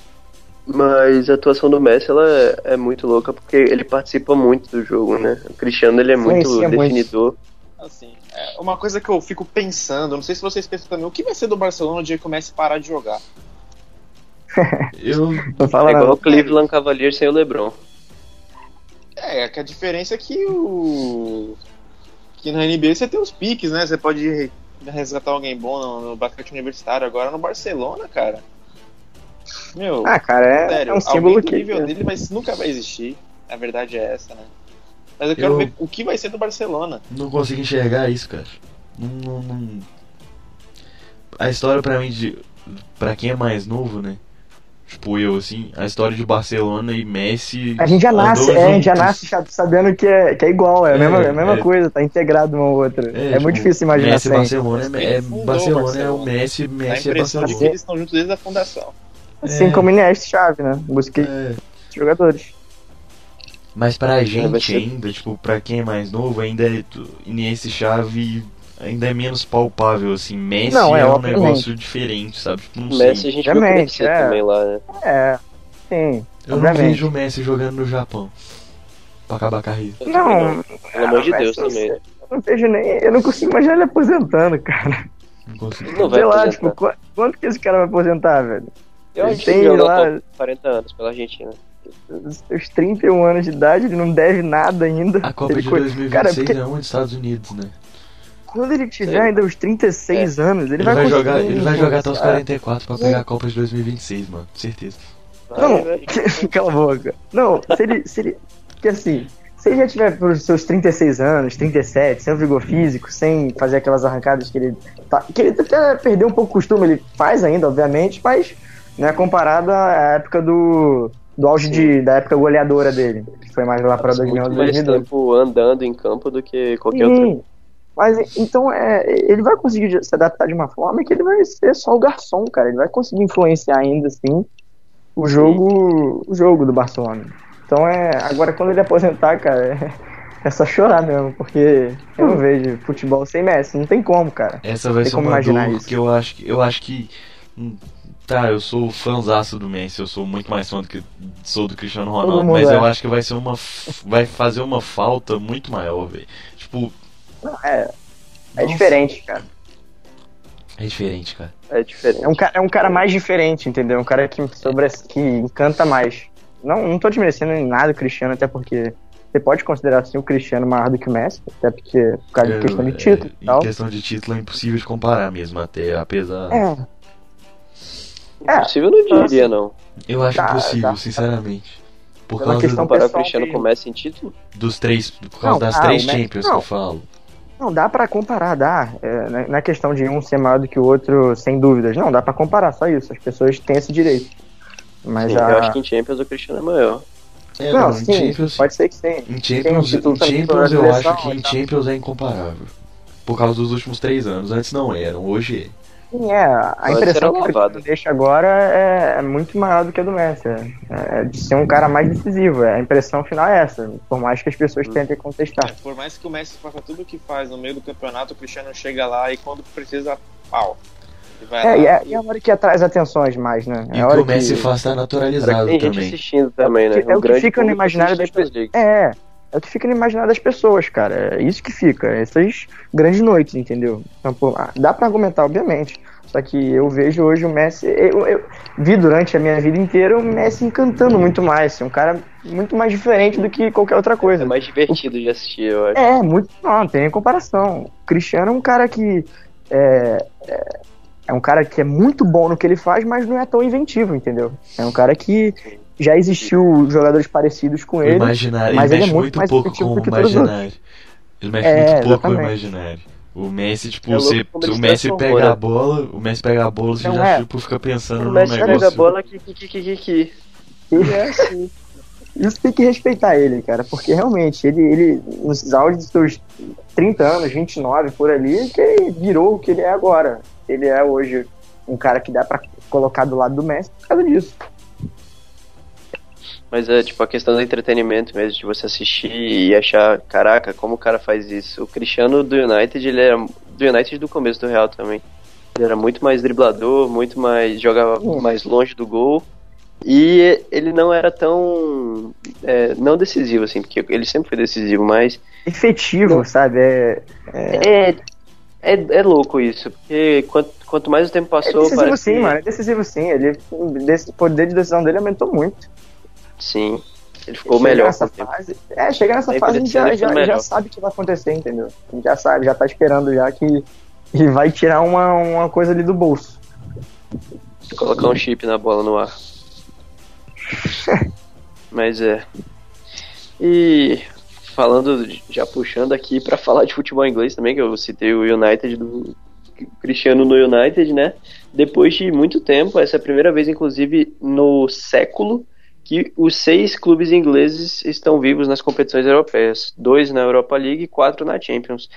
Mas a atuação do Messi ela é, é muito louca porque ele participa muito do jogo, né? O Cristiano ele é muito Influencia muito. definidor. Assim, é uma coisa que eu fico pensando, não sei se vocês pensam também, o que vai ser do Barcelona no dia que comece a parar de jogar? Eu. Não fala é igual o Cleveland Cavaliers sem o LeBron. É, que a diferença é que o. Que na NBA você tem os piques, né? Você pode re- resgatar alguém bom no, no basquete universitário. Agora no Barcelona, cara. Meu, Ah, cara, é, sério, é um alguém símbolo que. nível dele vai, nunca vai existir. A verdade é essa, né? Mas eu quero Eu- ver o que vai ser do Barcelona. Não consigo enxergar isso, cara. Não, não, não- A história pra mim de. Pra quem é mais novo, né? Tipo eu, assim, a história de Barcelona e Messi. A gente já nasce, é, a gente já nasce sabendo que é, que é igual, é a É, mesma, é a mesma é. coisa, tá integrado uma ao outra. É, tipo, muito difícil imaginar Messi e. Barcelona, é, quem é, fundou Barcelona é o Barcelona? Messi, Messi é de que Barcelona. eles estão juntos desde a fundação. Assim É. como Iniesta e Chave, né? Busquei É. jogadores. Mas pra gente ser- ainda, tipo, pra quem é mais novo, ainda é Iniesta e Chave ainda é menos palpável, assim. Messi Não, é, é, um obviamente. negócio diferente, sabe? Tipo, não O Messi sei. a gente Obviamente, crescer é. também lá, né? É, sim, Eu não obviamente. vejo o Messi jogando no Japão. Pra acabar a carreira. Também Não, Pelo amor de Deus também. Eu não vejo nem. Eu não consigo imaginar ele aposentando, cara. Não consigo. Não Sei lá, tipo, qu- quanto que esse cara vai aposentar, velho? Eu Ele acho que tem ele joga lá- top 40 anos pela Argentina. Os seus 31 anos de idade, ele não deve nada ainda. A Copa Ele de co- 2026 Cara, porque é onde? Estados Unidos, né? Quando ele tiver Sei. ainda os 36 anos, ele, Ele vai, vai, conseguir jogar, ele vai jogar até os influenciar. 44 pra pegar a Copa de 2026, mano. Certeza. Não, cala a boca. Não, se ele. Se ele que assim, se ele já tiver pros seus 36 anos, 37, sem o vigor físico, sem fazer aquelas arrancadas que ele. Tá, que ele até perdeu um pouco o costume, ele faz ainda, obviamente, mas não é comparado à época do. Do auge de, da época goleadora dele, que foi mais lá pra Passa 2011, muito mais 2012. tempo andando em campo do que qualquer outro. Mas então é, ele vai conseguir se adaptar de uma forma que ele vai ser só o garçom, cara. Ele vai conseguir influenciar ainda assim o jogo, o jogo do Barcelona. Então é, agora quando ele aposentar, cara, é, é só chorar mesmo, porque eu não vejo futebol sem Messi, não tem como, cara. Essa vai ser como uma imaginar dor que eu acho que. Eu acho que. hum, Tá, eu sou fãzaço do Messi, eu sou muito mais fã do que sou do Cristiano Ronaldo, mas é. eu acho que vai ser uma. Vai fazer uma falta muito maior, velho. Tipo, É Nossa. diferente, cara. é diferente, cara. É diferente. É um, cara, é um cara mais diferente, entendeu? Um cara que, sobre, que encanta mais. Não, não tô desmerecendo em nada o Cristiano, até porque você pode considerar assim o Cristiano maior do que o Messi, até porque por causa de Eu- questão de é, título e Em questão de título é impossível de comparar mesmo, até apesar. É, é. Impossível eu não diria, não. Eu acho Tá, impossível, tá. sinceramente. Por Pela causa questão Comparar o Cristiano com o Messi em título? dos três. Por causa Não, das ah, três Champions não. que eu falo. Não, dá pra comparar, dá. É, na- na questão de um ser maior do que o outro, sem dúvidas. Não, dá pra comparar, só isso. As pessoas têm esse direito. Mas Sim, a... Eu acho que em Champions o Cristiano é maior. É, Não, em sim, Champions, pode ser que sim. em Tem um Champions, Champions eu acho que e em tal. Champions é incomparável. Por causa dos últimos três anos. Antes não eram, hoje é. Sim, é. A Pode impressão que o deixa agora é, é muito maior do que a do Messi. É, é de ser um cara mais decisivo. É, A impressão final é essa. Por mais que as pessoas Hum. tentem contestar. É, por mais que o Messi faça tudo o que faz no meio do campeonato, o Cristiano chega lá e quando precisa, pau. É, e é, e é a hora que atrai as atenções mais, né? E É a o hora que o Messi que... faz tá naturalizado Tem gente também. assistindo também, né? É o que- é o que grande fica no imaginário das League. É, é o que fica no imaginário das pessoas, cara. É isso que fica. Essas grandes noites, entendeu? Então, pô, ah, dá pra argumentar, obviamente. Só que eu vejo hoje o Messi. Eu, eu vi durante a minha vida inteira o Messi encantando muito mais. assim, Um cara muito mais diferente do que qualquer outra coisa. É mais divertido de assistir, eu acho. É, muito. Não, não tem comparação. O Cristiano é um cara que. É, é, é um cara que é muito bom no que ele faz, mas não é tão inventivo, entendeu? É um cara que já existiu jogadores parecidos com O ele. imaginário, mas ele ele é mexe muito muito, mais pouco com o imaginário. Ele mexe É, muito pouco com o imaginário. O Messi, tipo, É ele o se Messi pega a bola, o Messi pega a bola, você Não já é. tipo, fica pensando O no Messi negócio. pega a bola que que que que que que. É assim. Isso tem que respeitar ele, cara, porque realmente ele, ele nos auge dos seus 30 anos, 29 por ali, que ele virou o que ele é agora. Ele é hoje um cara que dá pra colocar do lado do Messi por causa disso. Mas é tipo a questão do entretenimento mesmo, de você assistir e achar, caraca, como o cara faz isso. O Cristiano do United, ele era do United do começo do Real também. Ele era muito mais driblador, muito mais. jogava mais longe do gol. E ele não era tão. é, não decisivo, assim, porque ele sempre foi decisivo, mas. Efetivo, sabe? É, é, É. É, é louco isso, porque quanto, quanto mais o tempo é passou, decisivo parece sim, mano. É decisivo sim. Ele, o poder de decisão dele aumentou muito. Sim. Ele ficou Chega melhor nessa fase. É, chega nessa fase a gente já, já, já sabe o que vai acontecer, entendeu? A gente já sabe, já tá esperando já que ele vai tirar uma, uma coisa ali do bolso. Colocar um chip na bola no ar. Mas é. E falando, já puxando aqui pra falar de futebol inglês também, que eu citei o United do Cristiano no United, né? Depois de muito tempo, essa é a primeira vez, inclusive, no século que os seis clubes ingleses estão vivos nas competições europeias. Dois na Europa League e quatro na Champions.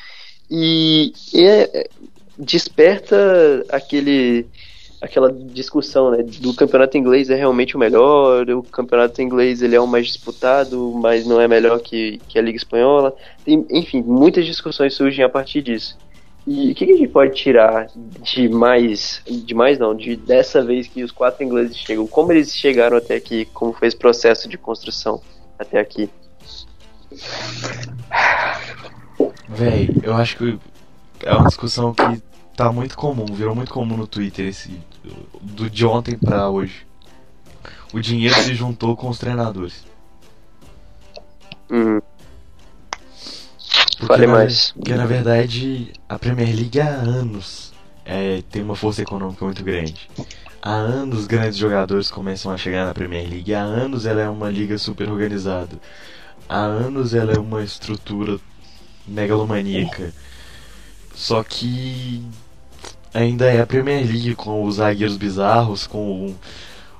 E é- desperta aquele aquela discussão né, do campeonato inglês é realmente o melhor, o campeonato inglês ele é o mais disputado, mas não é melhor que, que a Liga Espanhola. Tem, enfim, muitas discussões surgem a partir disso. E o que, que a gente pode tirar de mais, de mais não, de dessa vez que os quatro ingleses chegam, como eles chegaram até aqui, como foi esse processo de construção até aqui? Véi, eu acho que é uma discussão que tá muito comum, virou muito comum no Twitter esse do de ontem pra hoje. O dinheiro se juntou com os treinadores. Hum, Porque Fale mais. Porque na verdade a Premier League há anos é, tem uma força econômica muito grande. Há anos grandes jogadores começam a chegar na Premier League. Há anos ela é uma liga super organizada. Há anos ela é uma estrutura megalomaníaca. Só que ainda é a Premier League com os zagueiros bizarros, com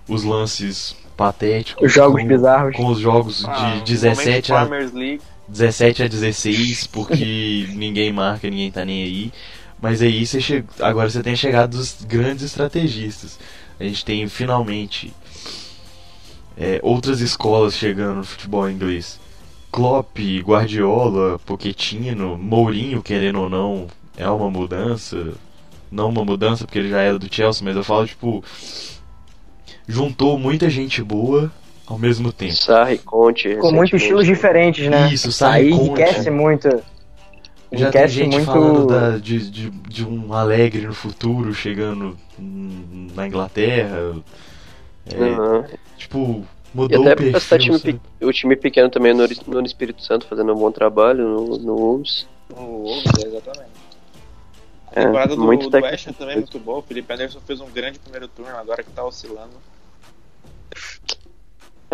os lances patéticos, Os jogos com, bizarros. com os jogos de Ah, um 17 momento a Farmers League. 17 a 16, porque ninguém marca, ninguém tá nem aí. Mas aí você che... agora você tem chegado os grandes estrategistas. A gente tem finalmente é, outras escolas chegando no futebol inglês. Klopp, Guardiola, Pochettino, Mourinho, querendo ou não, é uma mudança. Não uma mudança porque ele já era do Chelsea, mas eu falo tipo juntou muita gente boa ao mesmo tempo. Sarri, Conte, Com muitos estilos diferentes, né? Isso, Sarri, Aí Conte. enriquece muito. Já tem Enriquece gente muito. falando da- de, de, de um alegre no futuro chegando hum, na Inglaterra. É, Uhum. Tipo, E mudou até o porque perfil. tá time, sabe? o time pequeno também no, no Espírito Santo fazendo um bom trabalho no, no Wolves. O Wolves, é, exatamente. A É, temporada do, muito do. West Ham também é muito boa. O Felipe Anderson fez um grande primeiro turno, agora que tá oscilando.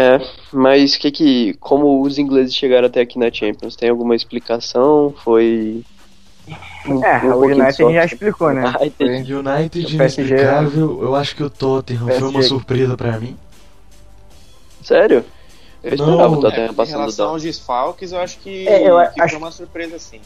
É, mas que que como os ingleses chegaram até aqui na Champions? Tem alguma explicação? Foi um- É, um o United só- já explicou, né? United O PSG inexplicável. Eu acho que o Tottenham foi uma PSG. surpresa pra mim. Sério? Eu Não, esperava o É, Tottenham em passando relação da. aos desfalques, eu acho que, É, eu que acho- foi uma surpresa sim.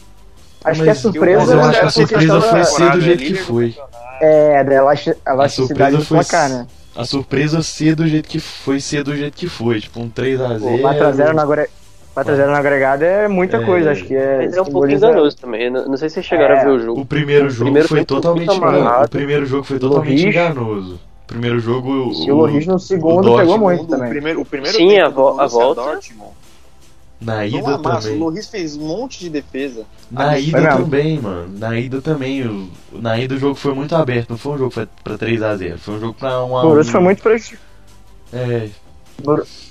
Acho Mas- que a surpresa mas eu acho que a é surpresa foi ser do jeito é que foi. campeonato. É, da elasti- elasticidade do foi placar, né? A surpresa ser do jeito que foi, ser do jeito que foi. Tipo, um 3x0. 4x0 no, agre... 4x0 no agregado é muita É. coisa, acho que é. Mas é um pouco enganoso também. Não, não sei se vocês chegaram É, a ver o jogo. O primeiro jogo primeiro foi foi totalmente enganoso. O primeiro jogo foi O totalmente Loris- enganoso. O primeiro jogo. Se o Loris no segundo pegou muito O também. primeiro, o primeiro Sim, tempo a vo- a volta. Dortmund, Na não ida amassa. O também. Loris fez um monte de defesa. Na Ah, ida também, mano. Na ida também. o- Na ida o jogo foi muito aberto. Não foi um jogo pra- pra 3x0. Foi um jogo pra 1x1. O Borussia foi muito, preju- É.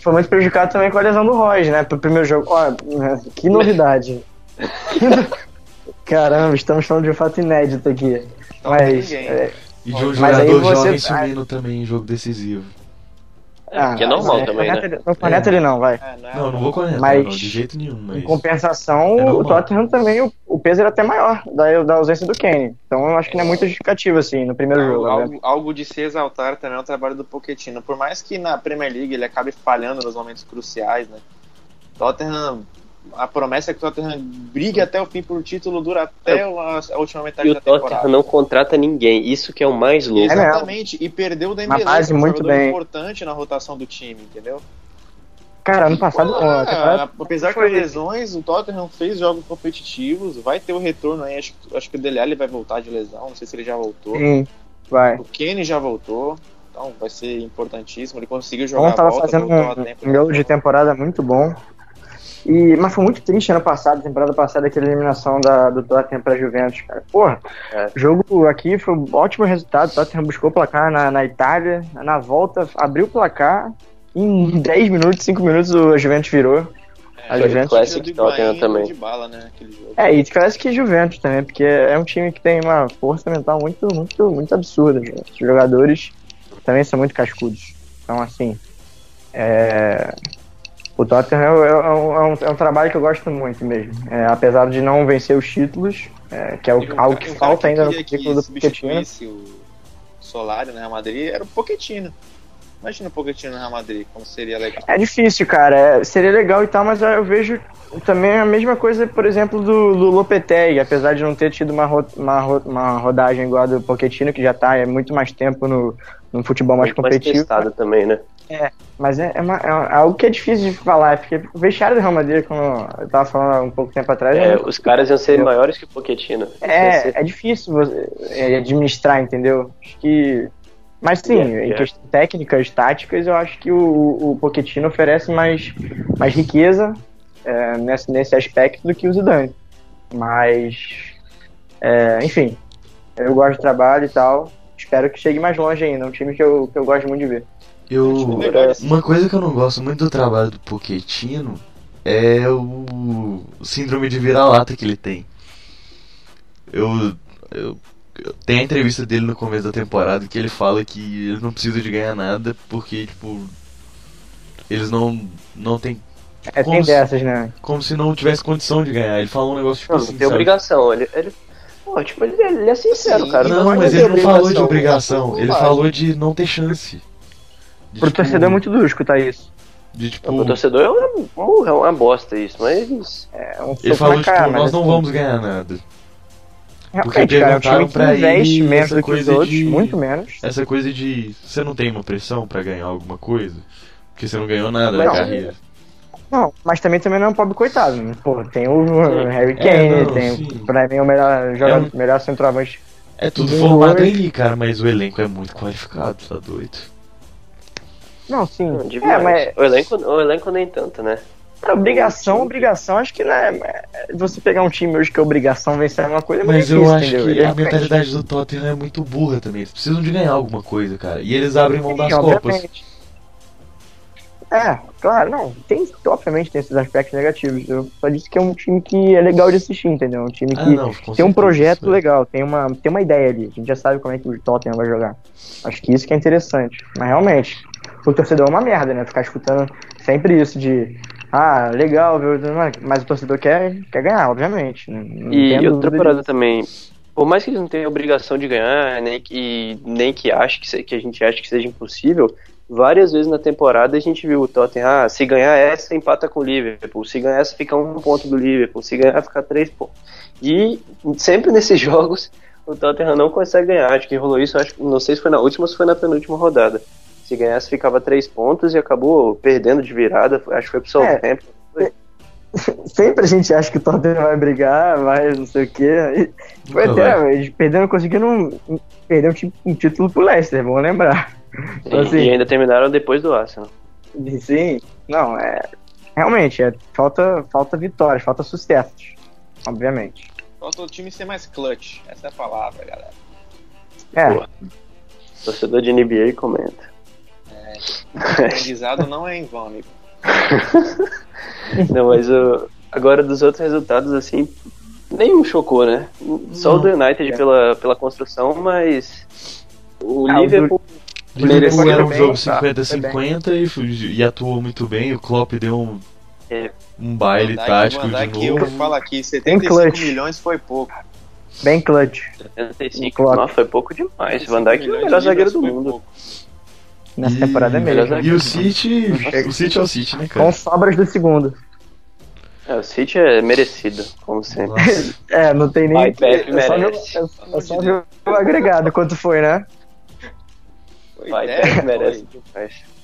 foi muito prejudicado também com a lesão do Royce, né? Pro primeiro jogo. Ó, que novidade. Caramba, estamos falando de um fato inédito aqui. Mas. é, E de um Mas aí jogador você- jovem sumindo também em jogo decisivo. Ah, que é normal não também, né? Não corneta ele não, vai. É, Não, não vou conectar, Mas- não, de jeito nenhum. Mas... Em compensação, É o Tottenham também, o, o peso era até maior da, da ausência do Kane. Então eu acho que não é muito justificativo, assim, no primeiro jogo. Algo, né? algo, algo de se exaltar também é o trabalho do Pochettino. Por mais que na Premier League ele acabe falhando nos momentos cruciais, né? Tottenham, a promessa é que o Tottenham brigue até o fim por título, dura até a, a última metade E o da temporada. Tottenham não contrata ninguém. Isso que é o mais louco. É. Exatamente, e perdeu o Dembélé, Uma fase que é um muito bem. importante na rotação do time, entendeu? Cara, ano passado. Ah, temporada apesar foi- das lesões, o Tottenham fez jogos competitivos, vai ter o retorno aí. Acho, acho que o Dele Alli vai voltar de lesão, não sei se ele já voltou. Sim, vai. O Kenny já voltou, então vai ser importantíssimo. Ele conseguiu jogar Ontem tava a volta, fazendo um, um miolo de temporada muito bom. E, mas foi muito triste ano passado, temporada passada, aquela eliminação da, do Tottenham pra Juventus, cara. Porra, É. o jogo aqui foi um ótimo resultado. O Tottenham buscou o placar na, na Itália, na volta abriu o placar. Em 10 minutos, 5 minutos, o Juventus virou. A Foi Juventus- Classic Tottenham também. de bala, né, aquele jogo. É, e parece que Juventus também, porque é um time que tem uma força mental muito, muito, muito absurda. né? Os jogadores também são muito cascudos. Então, assim, é... o Tottenham é, é- é um, é um- é um trabalho que eu gosto muito mesmo. É, apesar de não vencer os títulos, é, que é o- um algo que um falta ainda no que currículo do Pochettino. o Solari no Real Madrid era o Pochettino. Imagina o Pochettino no Real Madrid, como seria legal. É difícil, cara. É, seria legal e tal, mas eu vejo também a mesma coisa, por exemplo, do, do Lopetegui, apesar de não ter tido uma, ro- uma, ro- uma rodagem igual a do Pochettino, que já tá é muito mais tempo no, no futebol mais Muito mais competitivo. testado também, né? Mas é, é, uma- é algo que é difícil de falar, porque o vestiário do Real Madrid, como eu tava falando há um pouco tempo atrás, É, é, os caras iam ser maiores que o Pochettino. Ia ser- é, é difícil você, é, administrar, entendeu? Acho que. Mas sim, É, em é. questões técnicas, táticas, eu acho que o, o Pochettino oferece mais, mais riqueza é, nesse, nesse aspecto do que o Zidane. Mas, é, enfim, eu gosto do trabalho e tal. Espero que chegue mais longe ainda. É um time que eu, que eu gosto muito de ver. Eu, Legal esse uma coisa que eu não gosto muito do trabalho do Pochettino é o síndrome de vira-lata que ele tem. Eu, eu, eu tenho a entrevista dele no começo da temporada que ele fala que ele não precisa de ganhar nada porque tipo eles não não tem É, tem Como se- dessas, né? como se não tivesse condição de ganhar. Ele fala um negócio tipo Não, assim, não tem sabe? obrigação. Ele, ele, pô, tipo, ele, ele é sincero, Sim, cara. Não, vai mas ele não falou de obrigação. ele falou de não ter chance. De, Pro tipo, torcedor é muito duro escutar isso. de tipo, Pro torcedor é uma, é uma bosta isso, mas. É um ele falou tipo, cara, mas nós não assim, vamos ganhar nada. Porque Realmente, cara, é um time perguntaram que pra investe ele menos essa do que os coisa outros, de- muito menos. Essa coisa de você não tem uma pressão pra ganhar alguma coisa, porque você não ganhou nada Mas na carreira. Não, mas também, também não é um pobre coitado. Né? Pô, tem o Harry É, Kane, não, tem sim. pra mim o melhor jogador, É melhor centroavante. É tudo formado ali, cara, mas o elenco é muito qualificado, tá doido. Não, sim. Não, é, mas o, elenco, o elenco nem tanto, né? obrigação, obrigação, acho que não é. Você pegar um time hoje que é obrigação vencer uma coisa, é muito Mas eu difícil, acho entendeu? que Ele a mentalidade do Tottenham é muito burra também. Eles precisam de ganhar alguma coisa, cara. E eles abrem mão Sim, das copas. obviamente. É, claro, não. Tem, obviamente tem esses aspectos negativos. Eu só disse que é um time que é legal de assistir, entendeu? Um time que Ah, não, tem um projeto isso legal, tem uma, tem uma ideia ali. A gente já sabe como é que o Tottenham vai jogar. Acho que isso que é interessante. Mas realmente, o torcedor é uma merda, né? Ficar escutando sempre isso de. Ah, legal, mas o torcedor quer, quer ganhar, obviamente. né? Não E outra parada disso. também, por mais que eles não tenham obrigação de ganhar, nem que, nem que, ache que, que a gente ache que seja impossível, várias vezes na temporada a gente viu o Tottenham, ah, se ganhar essa, empata com o Liverpool, se ganhar essa, fica um ponto do Liverpool, se ganhar, fica três pontos. E sempre nesses jogos o Tottenham não consegue ganhar, acho que rolou isso, acho, não sei se foi na última ou se foi na penúltima rodada. Se ganhasse, ficava três pontos e acabou perdendo de virada, acho que foi pro Southampton. Sempre a gente acha que o Tottenham vai brigar, vai não sei o quê. Foi Nunca até, perderam, conseguiram um, perder um, um título pro Leicester, vamos lembrar. Então, E- assim, e ainda terminaram depois do Arsenal. Sim, não, é. Realmente, é, falta, falta vitórias, falta sucessos. Obviamente. Falta o time ser mais clutch. Essa é a palavra, galera. É, Boa. Torcedor de NBA comenta. O aprendizado não é em vão, amigo. Não, mas o- agora dos outros resultados, assim, nenhum chocou, né? Só o do United É. pela, pela construção, mas o Ah, o Liverpool. Liverpool Mereceu era um bem, jogo tá, 50-50 e, fu- e atuou muito bem. O Klopp deu um, É. um baile Van tático Van de Dijk, eu novo. falo aqui, 75 clutch. milhões foi pouco. bem clutch 75, Klopp. não, foi pouco demais. 75 Van Dijk é o melhor zagueiro do mundo. pouco. Nessa E- temporada é melhor mesmo. E o City, o City é o City, né, cara? Com sobras do segundo. É, o City é merecido, como sempre. É, não tem nem. Pepe é só merece. é, é só ver o agregado quanto foi, né? Foi Vai, 10, Pepe foi. merece demais.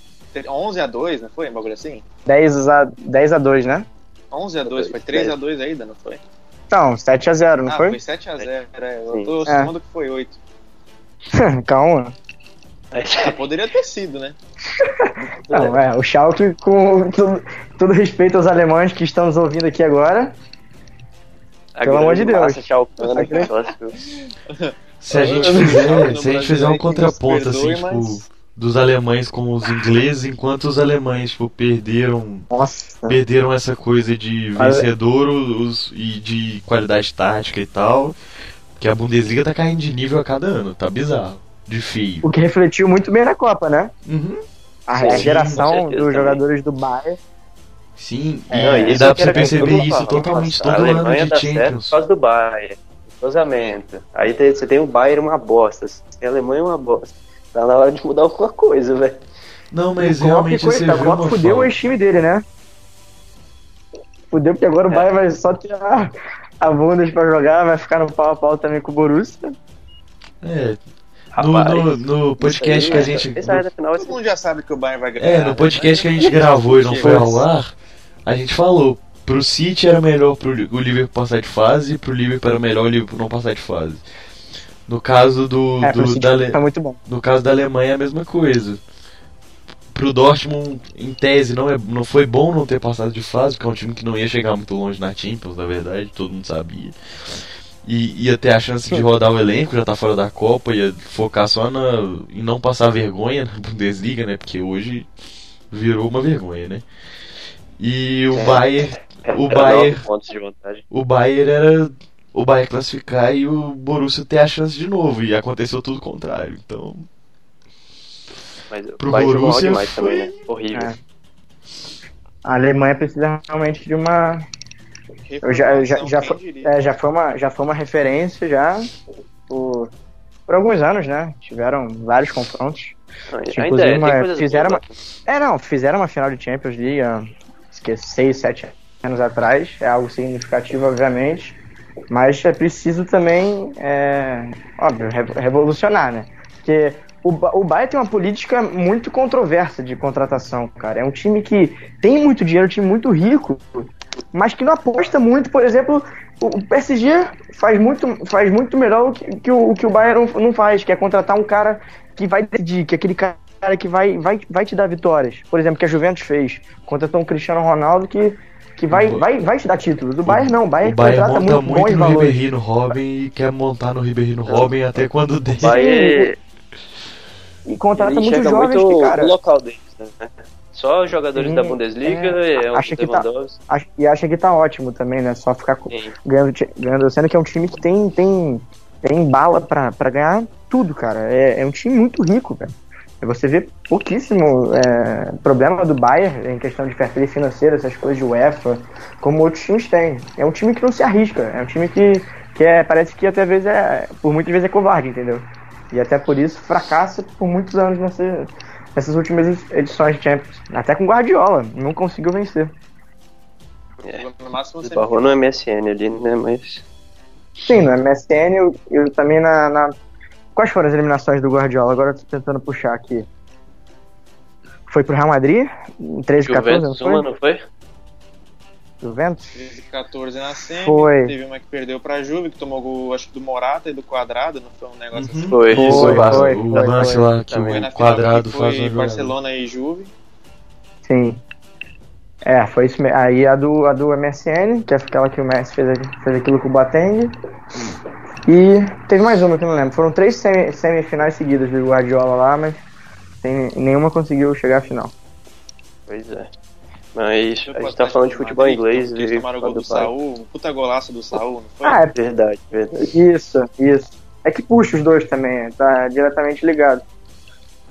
11 a 2, não foi? Um bagulho assim? 10 a, 10 a 2, né? 11 a 2, foi 3 a 2 ainda, não foi? Não, 7 a 0, não ah, foi? foi 7 a 0, é. Eu Sim. tô É. que foi 8. Calma. Ah, poderia ter sido, né? Não, é, o Schalke, com todo, todo respeito aos alemães que estão nos ouvindo aqui agora, A Pelo amor de Deus. massa A grande-. Se a gente fizer, se a gente fizer um contraponto assim, perdoe, tipo, mas- dos alemães com os ingleses, enquanto os alemães, tipo, perderam nossa. perderam essa coisa de vencedor os, e de qualidade tática e tal, que a Bundesliga tá caindo de nível a cada ano, tá bizarro, de feio. O que refletiu muito bem na Copa, né? Uhum. A, Sim, a geração certeza dos também. jogadores do Bayern. Sim, É, e, não, e isso dá pra você perceber isso totalmente A todo ano Alemanha de dá certo por Champions. causa do Bayern. Entrosamento. Aí tem- você tem o Bayern uma bosta. Você tem a Alemanha uma bosta. Tá na hora de mudar alguma coisa, velho. Não, mas o realmente você vê coitado, o Klopp uma fudeu o ex-time dele, né? Fudeu porque agora o É. Bayern vai só ter a, a Bundes pra jogar, vai ficar no pau a pau também com o Borussia. É, Rapaz, no, no podcast que a aí, gente... Final vai Todo mundo já sabe que o Bayern vai ganhar. É, no né? podcast que a gente gravou e não foi ao ar, a gente falou, pro City era melhor pro o Liverpool passar de fase e pro Liverpool era melhor o Liverpool não passar de fase. No caso do, É, do- da, Ale- tá muito bom. no caso da Alemanha é a mesma coisa. Pro Dortmund, em tese, não, é, não foi bom não ter passado de fase, porque é um time que não ia chegar muito longe na Champions, na verdade, todo mundo sabia. E ia ter a chance de rodar o elenco, já tá fora da Copa, ia focar só na, em não passar vergonha na Bundesliga, né? Porque hoje virou uma vergonha, né? E o É. Bayern, o Era Bayern, o Bayern era o Bayern classificar e o Borussia ter a chance de novo, e aconteceu tudo o contrário. Então, Mas Pro o Borussia foi- também, né? Horrível. É. A Alemanha precisa realmente de uma. Eu já, eu já, já, foi, é, já, foi uma, já foi uma referência já por, por alguns anos, né? Tiveram vários confrontos. Não, Inclusive, é, uma- fizeram boas uma-. É, não, fizeram uma final de Champions League há 6, 7 anos atrás. É algo significativo, obviamente. Mas é preciso também, é, óbvio, re- revolucionar, né? Porque o, o Bayern tem uma política muito controversa de contratação, cara. É um time que tem muito dinheiro, um time muito rico, mas que não aposta muito. Por exemplo, o PSG faz muito, faz muito melhor que, que o, que o Bayern não, faz, que é contratar um cara que vai decidir, que é aquele cara que vai, vai, vai te dar vitórias. Por exemplo, que a Juventus fez. Contratou um Cristiano Ronaldo que, que vai, O- vai, vai te dar títulos. O Bayern não, o Bayern, o Bayern contrata monta muito muito, bons no valores. Ribeirinho Robin e quer montar no Ribeirinho Robin até quando der. Bayern E contrata muitos jovens muito que, cara, o local deles, né? Só os jogadores Sim, da Bundesliga, é, é, acha que tá- Lewandowski. ach- e acha que tá ótimo também, né? Só ficar Sim. ganhando, ganhando, sendo que é um time que tem, tem, tem bala pra, pra ganhar tudo, cara. É, é um time muito rico. E Você vê pouquíssimo é, problema do Bayern em questão de fair play financeiro, essas coisas de UEFA, como outros times têm. É um time que não se arrisca, é um time que, que é, parece que até vezes é, por muitas vezes é covarde, entendeu? E até por isso fracassa por muitos anos nessa, nessas últimas edições de Champions. Até com Guardiola, não conseguiu vencer. No máximo, você Esbarrou no MSN ali, né? Mas. Sim, no MSN eu, eu também na, na- Quais foram as eliminações do Guardiola? Agora eu tô tentando puxar aqui. Foi pro Real Madrid, em 13 14, não Juventus foi? uma, não foi? Juventus? 14 na semi, Foi. teve uma que perdeu pra Juve, que tomou gol, acho que do Morata e do Quadrado, não foi um negócio assim? Foi. Foi, Isso, foi, o foi, o foi, lance foi. lá que Foi o quadrado que faz foi uma jogada. Barcelona e Juve. Sim. É, foi isso mesmo. Aí a do, a do MSN, que é aquela que o Messi fez, fez aquilo com o Boateng. E teve mais uma que eu não lembro. Foram três semi- semifinais seguidas do Guardiola lá, mas tem, nenhuma conseguiu chegar à final. Pois é. Mas a gente tá falando de futebol Madrid, inglês Eles tomaram o gol do Saul, um puta golaço do Saul, não foi? Ah, é Verdade, verdade. Isso, isso. É que puxa os dois também, tá diretamente ligado.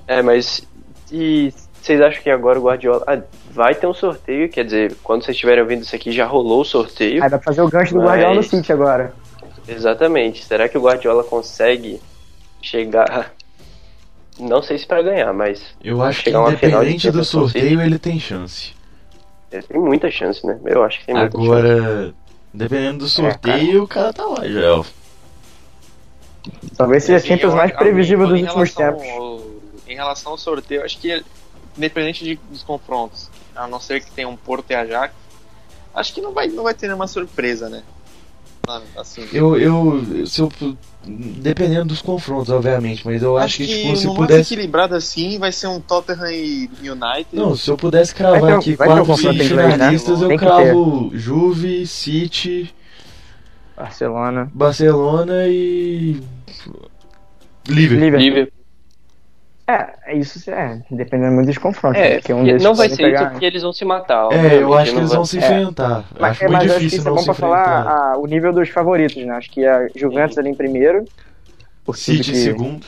É, mas. E vocês acham que agora o Guardiola. Ah, vai ter um sorteio, quer dizer, quando vocês estiverem ouvindo isso aqui, já rolou o sorteio. Aí vai fazer o gancho do Mas- Guardiola no City agora. Exatamente. Será que o Guardiola consegue chegar. Não sei se pra ganhar, mas Eu acho que independente do sorteio ele tem chance. Ele tem muita chance, né? Eu acho que tem muita chance. Agora, dependendo do sorteio, o cara tá lá já. ó. Talvez seja a Assim, Champions eu mais previsível dos últimos tempos. ao- em relação ao sorteio, acho que independente de, dos confrontos, a não ser que tenha um Porto e Ajax, acho que não vai, não vai ter nenhuma surpresa, né? Assim, Eu, eu, se eu, dependendo dos confrontos, obviamente, mas eu acho, que, tipo, se mais pudesse, equilibrado assim vai ser um Tottenham e United. não, se eu pudesse cravar ter aqui quatro inglês, né? finalistas, eu que cravo Juve, City, Barcelona. Barcelona e Liverpool. Liverpool. Liverpool. É, isso é, dependendo muito dos confrontos. É, né? Porque um desses não vai ser pegar- isso porque eles vão se matar. É, eu acho que eles vai- vão se é. enfrentar. Mas, acho é, muito mas acho que difícil isso é não bom se pra falar ah, o nível dos favoritos, né? Acho que a Juventus ali em primeiro. Tudo City em que- segundo.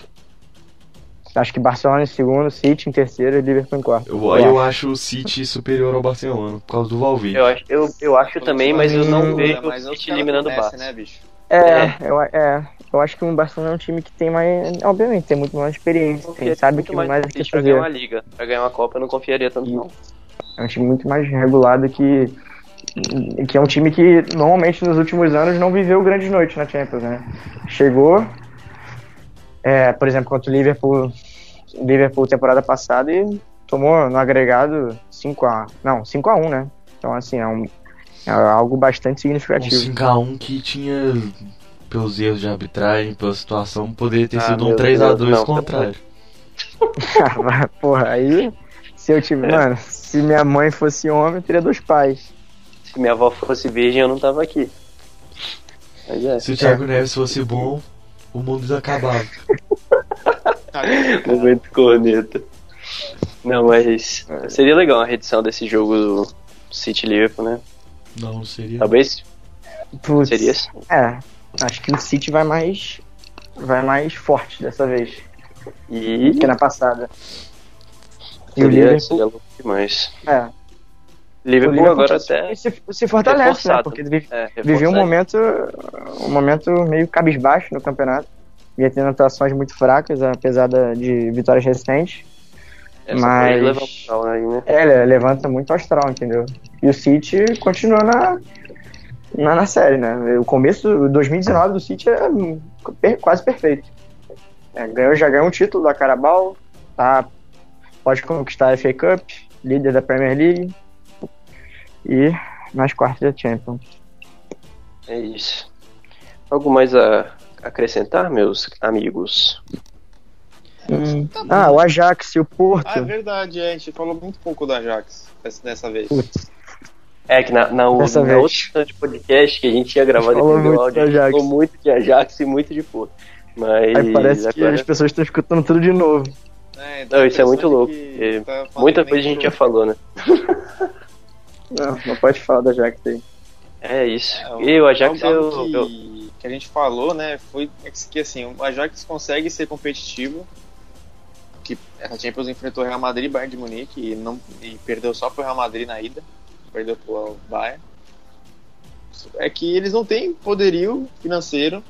Acho que Barcelona em segundo, City em terceiro e Liverpool em quarto. Eu, eu acho o City superior ao Barcelona, por causa do Valverde. Eu acho, eu, eu acho também, mas eu não vejo mas o City eliminando o Barça. né, bicho? É, É. Eu, é, eu acho que o Barcelona é um time que tem mais. Obviamente, tem muito mais experiência. Tem, sabe muito que mais mais que pra ganhar uma liga. Pra ganhar uma Copa eu não confiaria tanto, não. É um time muito mais regulado que. Que é um time que normalmente nos últimos anos não viveu grandes noites na Champions, né? Chegou, é, por exemplo, contra o Liverpool, Liverpool temporada passada e tomou no agregado 5x. Não, 5x1, né? Então, assim, é, um, é algo bastante Um significativo. 5x1 que tinha, pelos erros de arbitragem, pela situação, poderia ter Ah, sido um meu 3x2 Deus, não, contrário. Porra, aí. Se eu tive. Mano, se minha mãe fosse homem, eu teria dois pais. Se minha avó fosse virgem, eu não tava aqui. Mas é. Se o Thiago Neves fosse bom, o mundo acabava. Momento corneta. Não, mas seria legal uma reedição desse jogo do City Liverpool, né? Não, seria. Talvez Putz, seria assim. É, acho que o City vai mais. Vai mais forte dessa vez E que na passada. E o seria, Liverpool. seria louco demais. É, Liverpool, Liverpool agora até se, se fortalece, né? reforçado. Porque vive, é, viveu um momento. Um momento meio cabisbaixo no campeonato. Vinha tendo atuações muito fracas, apesar da- de vitórias recentes. Só mas- pau aí, né? É, levanta muito astral, entendeu? E o City continua na, na, na série, né? O começo, o 2019 do City é per- quase perfeito. É, ganhou, já ganhou um título da Carabao, tá, pode conquistar a FA Cup, líder da Premier League e nas quartas da Champions. É isso. Algo mais a acrescentar, meus amigos? Ah, o Ajax e o Porto. Ah, é verdade, é, a gente falou muito pouco do Ajax dessa, vez. Putz, É que na, na, Dessa na vez. outra de podcast que a gente ia gravar Falou depois do muito áudio, a falou muito de Ajax e muito de Porto. Mas aí parece que agora- as pessoas estão escutando tudo de novo. É, Não, isso é muito louco. É, que tá Muita coisa a gente já falou, né? Não, não pode falar do Ajax aí. É isso. É, E o Ajax, algo eu, que, eu, que a gente falou, né, foi que assim, o Ajax consegue ser competitivo, que a Champions enfrentou Real Madrid e Bayern de Munique e, não, e perdeu só pro Real Madrid na ida, perdeu pro Bayern. É que eles não têm poderio financeiro,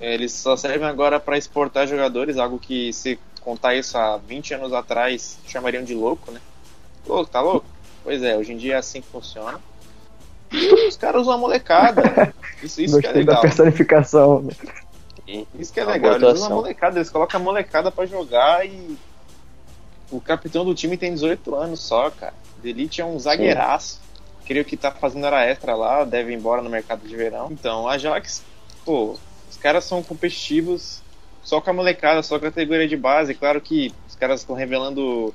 é, eles só servem agora para exportar jogadores, algo que se contar isso há 20 anos atrás chamariam de louco, né? Louco, tá louco? Pois é, hoje em dia é assim que funciona. E os caras usam a molecada. Isso, isso que é Gostei da legal. Isso que é legal. Eles usam a molecada, eles colocam a molecada pra jogar e. O capitão do time tem 18 anos só, cara. O Elite é um zagueiraço. Creio que tá fazendo hora extra lá, deve ir embora no mercado de verão. Então, o Ajax, pô, os caras são competitivos só com a molecada, só com a categoria de base. Claro que os caras estão revelando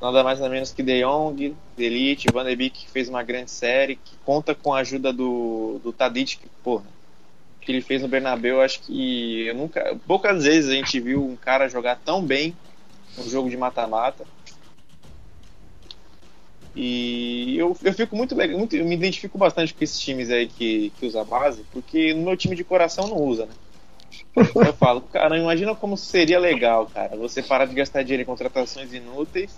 nada mais nada menos que De Jong, De Elite, Van de Beek, que fez uma grande série, que conta com a ajuda do, do Tadic, que, porra, que ele fez no Bernabéu, eu acho que eu nunca, poucas vezes a gente viu um cara jogar tão bem um jogo de mata-mata. E eu, eu fico muito legal, muito, eu me identifico bastante com esses times aí que, que usa base, porque no meu time de coração não usa, né? Eu falo, cara, imagina como seria legal, cara, você parar de gastar dinheiro em contratações inúteis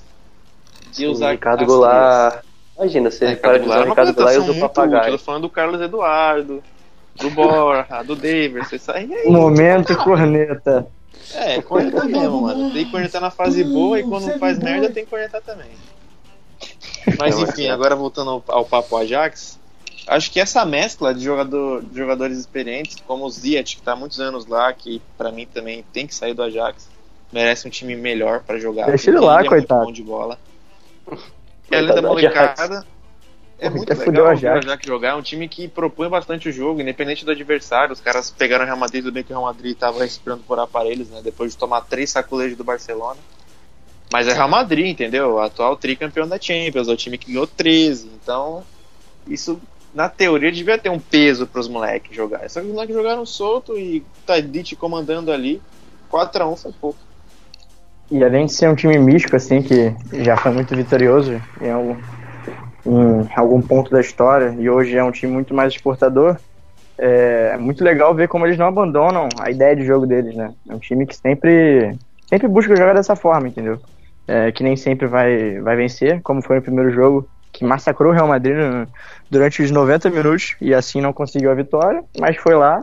e usar Ricardo Goulart. Imagina, se ele para de usar o é Ricardo Goulart e usa o útil. papagaio. Eu tô falando do Carlos Eduardo, do Borja, do Davis, isso aí é Momento corneta. É, cornetar mesmo, mano. Tem que cornetar na fase boa e quando faz merda tem que cornetar também. Mas enfim, agora voltando ao, ao papo Ajax, acho que essa mescla de, jogador, de jogadores experientes, como o Ziyech, que tá há muitos anos lá, que pra mim também tem que sair do Ajax, merece um time melhor pra jogar. Deixa ele lá, é muito coitado. bom de bola. E além da molecada, é muito legal o Ajax. Jogar. É um time que propõe bastante o jogo, independente do adversário. Os caras pegaram o Real Madrid, tudo bem que o Real Madrid tava respirando por aparelhos, né? Depois de tomar três sacolejos do Barcelona. Mas é Real Madrid, entendeu? O atual tricampeão da Champions, é o time que ganhou 13. Então, isso, na teoria, devia ter um peso pros moleques jogar. Só que os moleques jogaram solto e Tadic comandando ali. 4x1 foi pouco. E além de ser um time místico, assim, que já foi muito vitorioso em algum, em algum ponto da história, e hoje é um time muito mais exportador, é muito legal ver como eles não abandonam a ideia de jogo deles, né? É um time que sempre, sempre busca jogar dessa forma, entendeu? É, que nem sempre vai, vai vencer, como foi no primeiro jogo, que massacrou o Real Madrid durante os 90 minutos e assim não conseguiu a vitória, mas foi lá,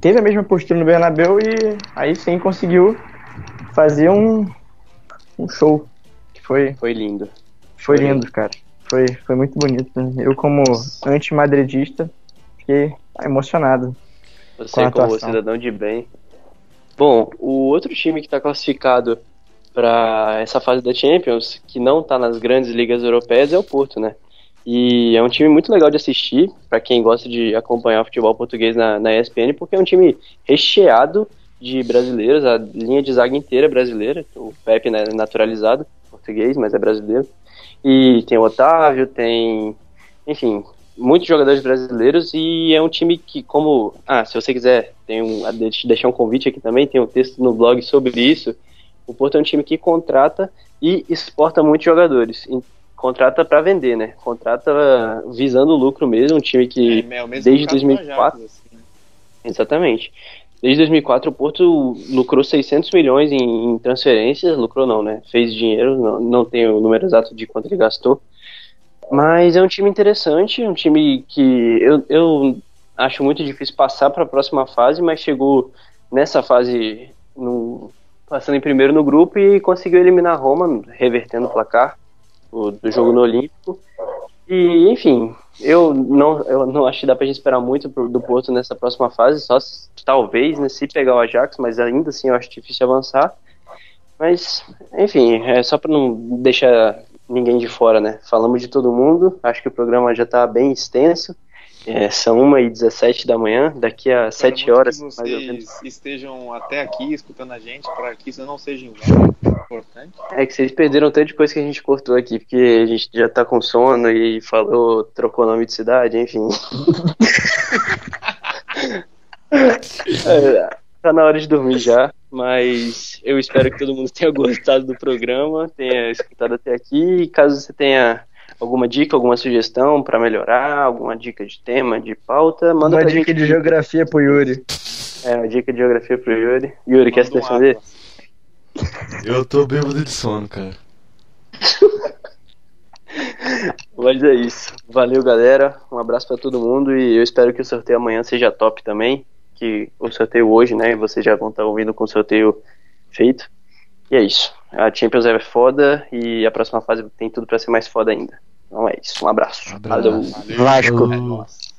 teve a mesma postura no Bernabéu e aí sim conseguiu fazer um, um show. Que foi, Foi lindo. foi lindo, cara. Foi, foi muito bonito. Eu, como anti-madridista, fiquei emocionado. Você como cidadão de bem. Bom, o outro time que está classificado para essa fase da Champions, que não está nas grandes ligas europeias, é o Porto, né? E é um time muito legal de assistir, para quem gosta de acompanhar o futebol português na, na ESPN, porque é um time recheado de brasileiros, a linha de zaga inteira é brasileira, o Pepe né, naturalizado, português, mas é brasileiro. E tem o Otávio, tem, enfim, muitos jogadores brasileiros e é um time que, como. Ah, se você quiser, tem um, a de- deixar um convite aqui também, tem um texto no blog sobre isso. O Porto é um time que contrata e exporta muitos jogadores. E contrata para vender, né? Contrata visando o lucro mesmo, um time que. É, é desde caso do 2004. Ajax, assim, né? Exatamente. Desde 2004 o Porto lucrou 600 milhões em, em transferências, lucrou não, né? Fez dinheiro, não, não tenho o número exato de quanto ele gastou. Mas é um time interessante, um time que eu, eu acho muito difícil passar para a próxima fase, mas chegou nessa fase no- passando em primeiro no grupo e conseguiu eliminar a Roma, revertendo o placar o- do jogo no Olímpico. E, enfim, eu não, eu não acho que dá pra gente esperar muito do Porto nessa próxima fase, só se, talvez, né, se pegar o Ajax, mas ainda assim eu acho difícil avançar. Mas, enfim, é só pra não deixar ninguém de fora, né? Falamos de todo mundo, acho que o programa já tá bem extenso. É, são 1h17 da manhã, daqui a 7 Espero muito horas. Que mais ou menos. vocês estejam até aqui escutando a gente, para que isso não seja inverno. Importante. É que vocês perderam tanto depois que a gente cortou aqui, porque a gente já tá com sono e falou, trocou nome de cidade, enfim. É, tá na hora de dormir já, mas eu espero que todo mundo tenha gostado do programa, tenha escutado até aqui. E caso você tenha alguma dica, alguma sugestão pra melhorar, alguma dica de tema, de pauta, manda Uma pra dica gente. de geografia pro Yuri. É, uma dica de geografia pro Yuri. Yuri, quer se um defender? Atlas. Eu tô bêbado de sono, cara. Mas é isso. Valeu, galera. Um abraço pra todo mundo e eu espero que o sorteio amanhã seja top também. Que o sorteio hoje, né? Vocês já vão estar ouvindo com o sorteio feito. E é isso. A Champions é foda e a próxima fase tem tudo pra ser mais foda ainda. Então é isso. Um abraço. Abraço. Valeu. Valeu. Vasco.